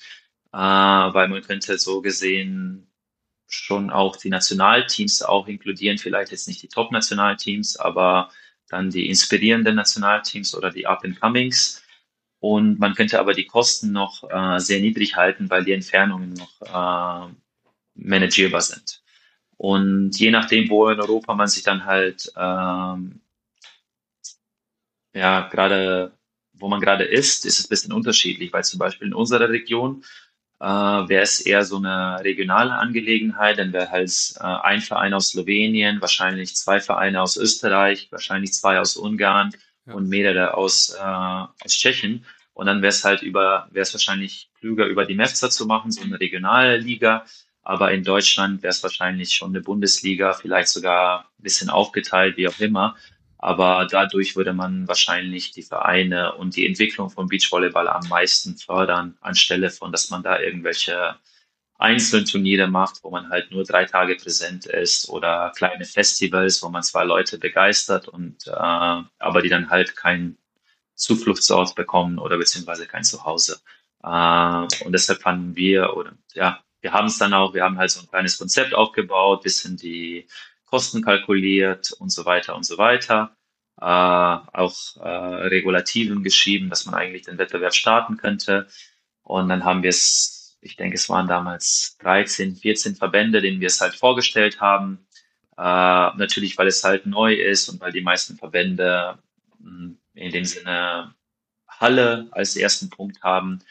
äh, weil man könnte so gesehen schon auch die Nationalteams auch inkludieren, vielleicht jetzt nicht die Top-Nationalteams, aber dann die inspirierenden Nationalteams oder die Up-and-Comings. Und man könnte aber die Kosten noch äh, sehr niedrig halten, weil die Entfernungen noch äh, managierbar sind. Und je nachdem, wo in Europa man sich dann halt ähm, ja, gerade wo man gerade ist, ist es ein bisschen unterschiedlich, weil zum Beispiel in unserer Region äh, wäre es eher so eine regionale Angelegenheit, dann wäre halt äh, ein Verein aus Slowenien, wahrscheinlich zwei Vereine aus Österreich, wahrscheinlich zwei aus Ungarn ja. und mehrere aus, äh, aus Tschechien. Und dann wäre es halt über, wäre es wahrscheinlich klüger, über die MEFZA zu machen, so eine regionale Liga. Aber in Deutschland wäre es wahrscheinlich schon eine Bundesliga, vielleicht sogar ein bisschen aufgeteilt, wie auch immer. Aber dadurch würde man wahrscheinlich die Vereine und die Entwicklung von Beachvolleyball am meisten fördern, anstelle von, dass man da irgendwelche einzelnen Turniere macht, wo man halt nur drei Tage präsent ist oder kleine Festivals, wo man zwei Leute begeistert und äh, aber die dann halt keinen Zufluchtsort bekommen oder beziehungsweise kein Zuhause. Äh, und deshalb fanden wir oder ja, wir haben es dann auch, wir haben halt so ein kleines Konzept aufgebaut, bisschen die Kosten kalkuliert und so weiter und so weiter. Äh, auch äh, Regulativen geschrieben, dass man eigentlich den Wettbewerb starten könnte. Und dann haben wir es, ich denke, es waren damals 13, 14 Verbände, denen wir es halt vorgestellt haben. Äh, natürlich, weil es halt neu ist und weil die meisten Verbände hm, in dem Sinne Halle als ersten Punkt haben.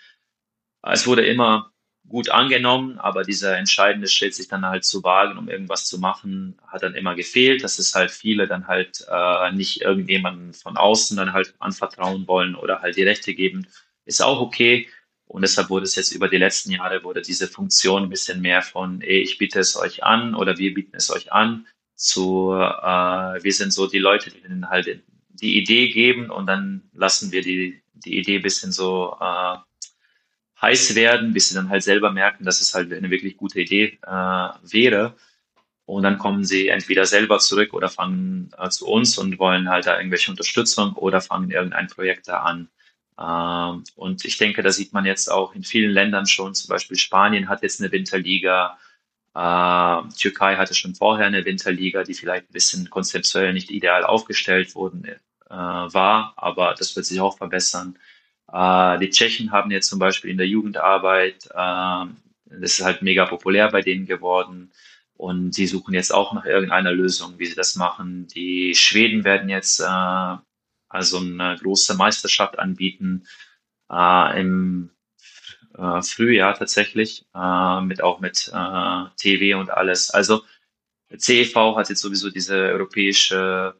Es wurde immer gut angenommen, aber dieser entscheidende Schritt, sich dann halt zu wagen, um irgendwas zu machen, hat dann immer gefehlt. Das ist halt viele dann halt äh, nicht irgendjemanden von außen dann halt anvertrauen wollen oder halt die Rechte geben, ist auch okay. Und deshalb wurde es jetzt über die letzten Jahre, wurde diese Funktion ein bisschen mehr von, ey, ich biete es euch an oder wir bieten es euch an, zu, äh, wir sind so die Leute, die dann halt die Idee geben und dann lassen wir die, die Idee ein bisschen so äh, heiß werden, bis sie dann halt selber merken, dass es halt eine wirklich gute Idee äh, wäre. Und dann kommen sie entweder selber zurück oder fangen äh, zu uns und wollen halt da irgendwelche Unterstützung oder fangen irgendein Projekt da an. Ähm, und ich denke, da sieht man jetzt auch in vielen Ländern schon, zum Beispiel Spanien hat jetzt eine Winterliga, äh, Türkei hatte schon vorher eine Winterliga, die vielleicht ein bisschen konzeptuell nicht ideal aufgestellt worden äh, war, aber das wird sich auch verbessern. Äh, die Tschechen haben jetzt zum Beispiel in der Jugendarbeit, äh, das ist halt mega populär bei denen geworden. Und sie suchen jetzt auch nach irgendeiner Lösung, wie sie das machen. Die Schweden werden jetzt äh, also eine große Meisterschaft anbieten äh, im Frühjahr tatsächlich, mit auch mit TV und alles. Also CEV hat jetzt sowieso diese europäische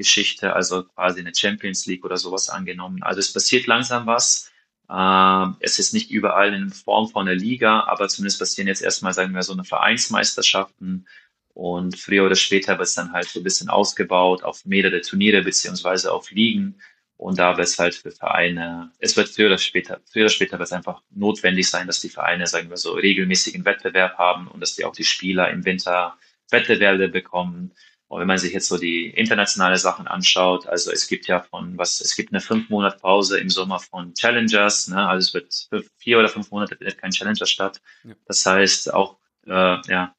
Cup-Geschichte, also quasi eine Champions League oder sowas angenommen. Also es passiert langsam was. Ähm, es ist nicht überall in Form von einer Liga, aber zumindest passieren jetzt erstmal, sagen wir, so eine Vereinsmeisterschaften. Und früher oder später wird es dann halt so ein bisschen ausgebaut auf mehrere Turniere beziehungsweise auf Ligen. Und da wird es halt für Vereine, es wird früher oder später, früher oder später wird es einfach notwendig sein, dass die Vereine, sagen wir so, regelmäßigen Wettbewerb haben und dass die auch die Spieler im Winter Wettbewerbe bekommen. Und wenn man sich jetzt so die internationale Sachen anschaut, also es gibt ja von was, es gibt eine fünf Monat Pause im Sommer von Challengers, ne? also es wird fünf, vier oder fünf Monate findet kein Challenger statt. Ja. Das heißt auch, äh, ja,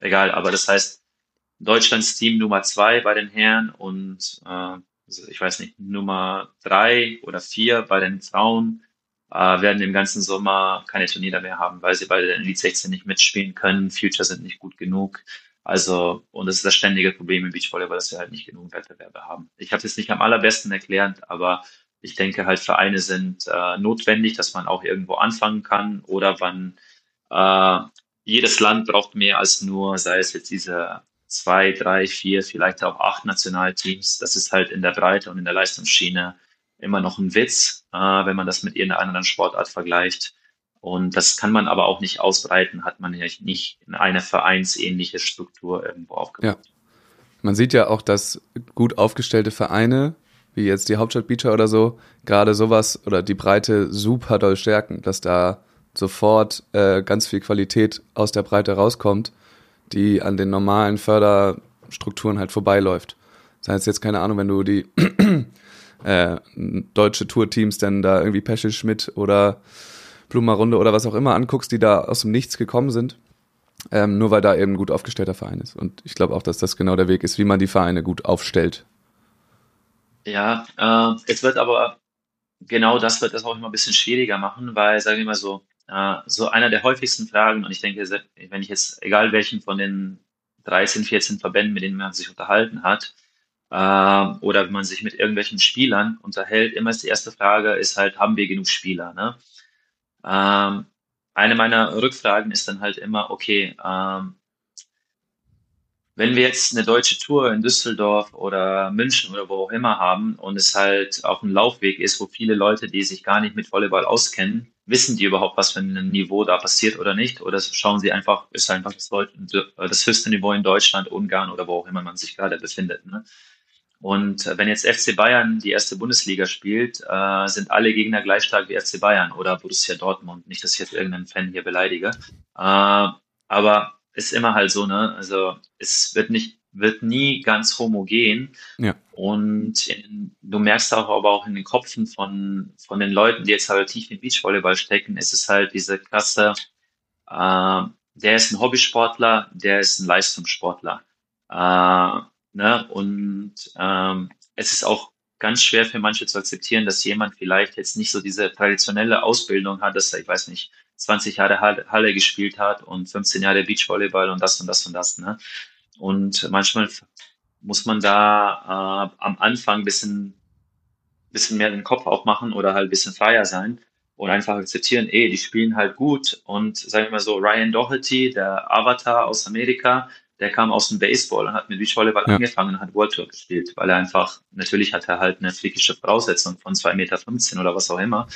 egal, aber das heißt Deutschlands Team Nummer zwei bei den Herren und äh, ich weiß nicht, Nummer drei oder vier bei den Frauen äh, werden im ganzen Sommer keine Turniere mehr haben, weil sie bei den Elite 16 nicht mitspielen können. Future sind nicht gut genug. Also, und das ist das ständige Problem im Beachvolleyball, dass wir halt nicht genug Wettbewerbe haben. Ich habe es nicht am allerbesten erklärt, aber ich denke halt, Vereine sind äh, notwendig, dass man auch irgendwo anfangen kann oder man äh, jedes Land braucht mehr als nur, sei es jetzt diese zwei, drei, vier, vielleicht auch acht Nationalteams. Das ist halt in der Breite und in der Leistungsschiene immer noch ein Witz, äh, wenn man das mit irgendeiner anderen Sportart vergleicht. Und das kann man aber auch nicht ausbreiten, hat man ja nicht in eine vereinsähnliche Struktur irgendwo aufgebaut. Ja. Man sieht ja auch, dass gut aufgestellte Vereine, wie jetzt die Hauptstadt Beacher oder so, gerade sowas oder die Breite super doll stärken, dass da sofort äh, ganz viel Qualität aus der Breite rauskommt, die an den normalen Förderstrukturen halt vorbeiläuft. Das heißt jetzt keine Ahnung, wenn du die äh, deutsche Tourteams dann da irgendwie Peschel Schmidt oder Blumenrunde oder was auch immer anguckst, die da aus dem Nichts gekommen sind. Ähm, nur weil da eben ein gut aufgestellter Verein ist. Und ich glaube auch, dass das genau der Weg ist, wie man die Vereine gut aufstellt. Ja, äh, es wird aber genau das wird das auch immer ein bisschen schwieriger machen, weil, sagen wir mal so, äh, so einer der häufigsten Fragen, und ich denke, wenn ich jetzt, egal welchen von den 13, 14 Verbänden, mit denen man sich unterhalten hat, äh, oder wenn man sich mit irgendwelchen Spielern unterhält, immer ist die erste Frage, ist halt, haben wir genug Spieler? Ne? Ähm, eine meiner Rückfragen ist dann halt immer, okay, ähm, wenn wir jetzt eine deutsche Tour in Düsseldorf oder München oder wo auch immer haben und es halt auch ein Laufweg ist, wo viele Leute, die sich gar nicht mit Volleyball auskennen, wissen die überhaupt, was für ein Niveau da passiert oder nicht? Oder schauen sie einfach, ist einfach das, das höchste Niveau in Deutschland, Ungarn oder wo auch immer man sich gerade befindet. Ne? Und äh, wenn jetzt FC Bayern die erste Bundesliga spielt, äh, sind alle Gegner gleich stark wie FC Bayern oder Borussia Dortmund. Nicht, dass ich jetzt irgendeinen Fan hier beleidige. Äh, aber ist immer halt so, ne? Also es wird nicht, wird nie ganz homogen. Ja. Und in, du merkst auch, aber auch in den Kopfen von, von den Leuten, die jetzt halt tief im Beachvolleyball stecken, ist es halt diese Klasse, äh, der ist ein Hobbysportler, der ist ein Leistungssportler. Äh, Ne? Und ähm, es ist auch ganz schwer für manche zu akzeptieren, dass jemand vielleicht jetzt nicht so diese traditionelle Ausbildung hat, dass er, ich weiß nicht, 20 Jahre Halle gespielt hat und 15 Jahre Beachvolleyball und das und das und das. Ne? Und manchmal muss man da äh, am Anfang bisschen, bisschen mehr den Kopf aufmachen oder halt bisschen freier sein und einfach akzeptieren, ey, die spielen halt gut. Und sagen wir mal so, Ryan Doherty, der Avatar aus Amerika, der kam aus dem Baseball und hat mit Beachvolleyball ja. angefangen und hat World Tour gespielt, weil er einfach, natürlich hat er halt eine physische Voraussetzung von 2,15 Meter oder was auch immer.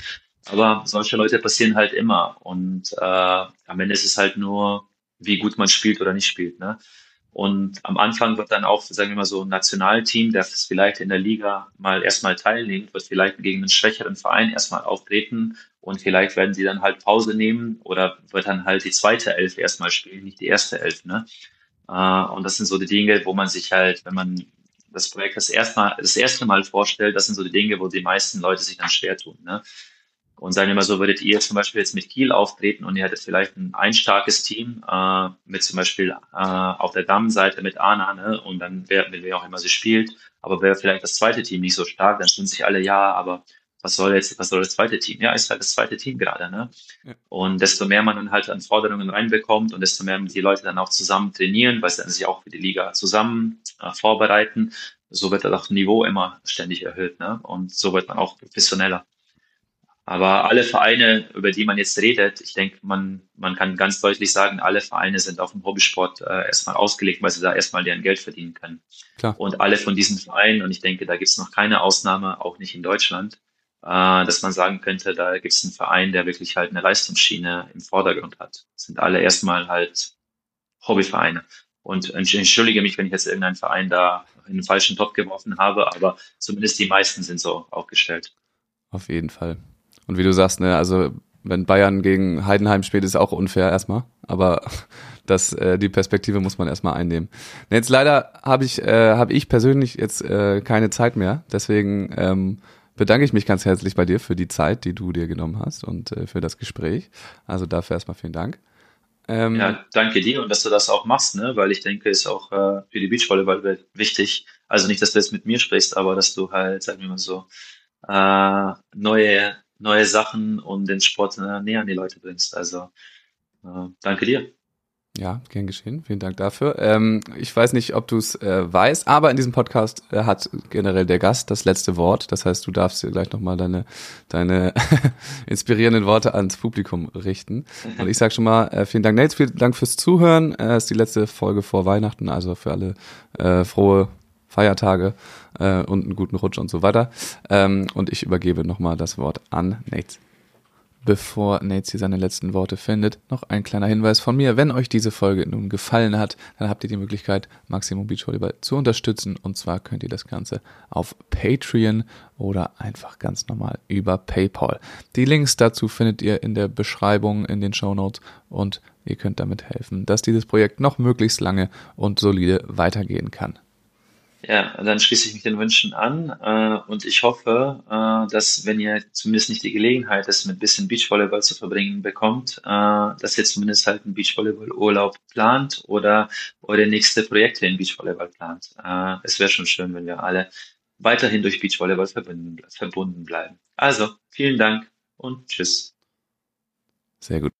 Aber solche Leute passieren halt immer. Und äh, am Ende ist es halt nur, wie gut man spielt oder nicht spielt. Ne? Und am Anfang wird dann auch, sagen wir mal so, ein Nationalteam, der vielleicht in der Liga mal erstmal teilnimmt, wird vielleicht gegen einen schwächeren Verein erstmal auftreten und vielleicht werden sie dann halt Pause nehmen oder wird dann halt die zweite Elf erstmal spielen, nicht die erste Elf. Ne? Äh, und das sind so die Dinge, wo man sich halt, wenn man das Projekt das erste Mal, das erste Mal vorstellt, das sind so die Dinge, wo die meisten Leute sich dann schwer tun. Ne? Und sagen wir mal so, würdet ihr zum Beispiel jetzt mit Kiel auftreten und ihr hättet vielleicht ein, ein starkes Team äh, mit zum Beispiel äh, auf der Damenseite mit Anna, ne? und dann wäre, wer auch immer sie spielt, aber wäre vielleicht das zweite Team nicht so stark, dann tun sich alle, ja, aber was soll jetzt, was soll das zweite Team? Ja, ist halt das zweite Team gerade, ne? Ja. Und desto mehr man dann halt an Forderungen reinbekommt und desto mehr die Leute dann auch zusammen trainieren, weil sie dann sich auch für die Liga zusammen äh, vorbereiten, so wird dann auch Niveau immer ständig erhöht, ne? Und so wird man auch professioneller. Aber alle Vereine, über die man jetzt redet, ich denke, man, man kann ganz deutlich sagen, alle Vereine sind auf den Hobbysport äh, erstmal ausgelegt, weil sie da erstmal deren Geld verdienen können. Klar. Und alle von diesen Vereinen, und ich denke, da gibt es noch keine Ausnahme, auch nicht in Deutschland, äh, dass man sagen könnte, da gibt es einen Verein, der wirklich halt eine Leistungsschiene im Vordergrund hat. Das sind alle erstmal halt Hobbyvereine. Und entschuldige mich, wenn ich jetzt irgendeinen Verein da in den falschen Topf geworfen habe, aber zumindest die meisten sind so aufgestellt. Auf jeden Fall. Und wie du sagst, ne, also wenn Bayern gegen Heidenheim spielt, ist auch unfair erstmal. Aber das, äh, die Perspektive muss man erstmal einnehmen. Jetzt leider habe ich, äh, habe ich persönlich jetzt äh, keine Zeit mehr. Deswegen ähm, bedanke ich mich ganz herzlich bei dir für die Zeit, die du dir genommen hast und äh, für das Gespräch. Also dafür erstmal vielen Dank. Ähm, ja, danke dir und dass du das auch machst, ne? weil ich denke, ist auch äh, für die Beachvolleyball wichtig. Also nicht, dass du jetzt mit mir sprichst, aber dass du halt, sagen wir mal so, äh, neue neue Sachen und den Sport äh, näher an die Leute bringst. Also äh, danke dir. Ja, gern geschehen. Vielen Dank dafür. Ähm, ich weiß nicht, ob du es äh, weißt, aber in diesem Podcast äh, hat generell der Gast das letzte Wort. Das heißt, du darfst dir gleich nochmal deine, deine inspirierenden Worte ans Publikum richten. Und ich sage schon mal äh, vielen Dank, Nate, vielen Dank fürs Zuhören. Es äh, ist die letzte Folge vor Weihnachten, also für alle äh, frohe Feiertage äh, und einen guten Rutsch und so weiter. Ähm, und ich übergebe nochmal das Wort an Nate. Bevor Nate hier seine letzten Worte findet, noch ein kleiner Hinweis von mir. Wenn euch diese Folge nun gefallen hat, dann habt ihr die Möglichkeit, Maximum Beach Volleyball zu unterstützen. Und zwar könnt ihr das Ganze auf Patreon oder einfach ganz normal über PayPal. Die Links dazu findet ihr in der Beschreibung, in den Show Notes und ihr könnt damit helfen, dass dieses Projekt noch möglichst lange und solide weitergehen kann. Ja, dann schließe ich mich den Wünschen an äh, und ich hoffe, äh, dass wenn ihr zumindest nicht die Gelegenheit, das mit ein bisschen Beachvolleyball zu verbringen bekommt, äh, dass ihr zumindest halt einen Beachvolleyball-Urlaub plant oder eure nächste Projekte in Beachvolleyball plant. Äh, es wäre schon schön, wenn wir alle weiterhin durch Beachvolleyball verbunden, verbunden bleiben. Also, vielen Dank und tschüss. Sehr gut.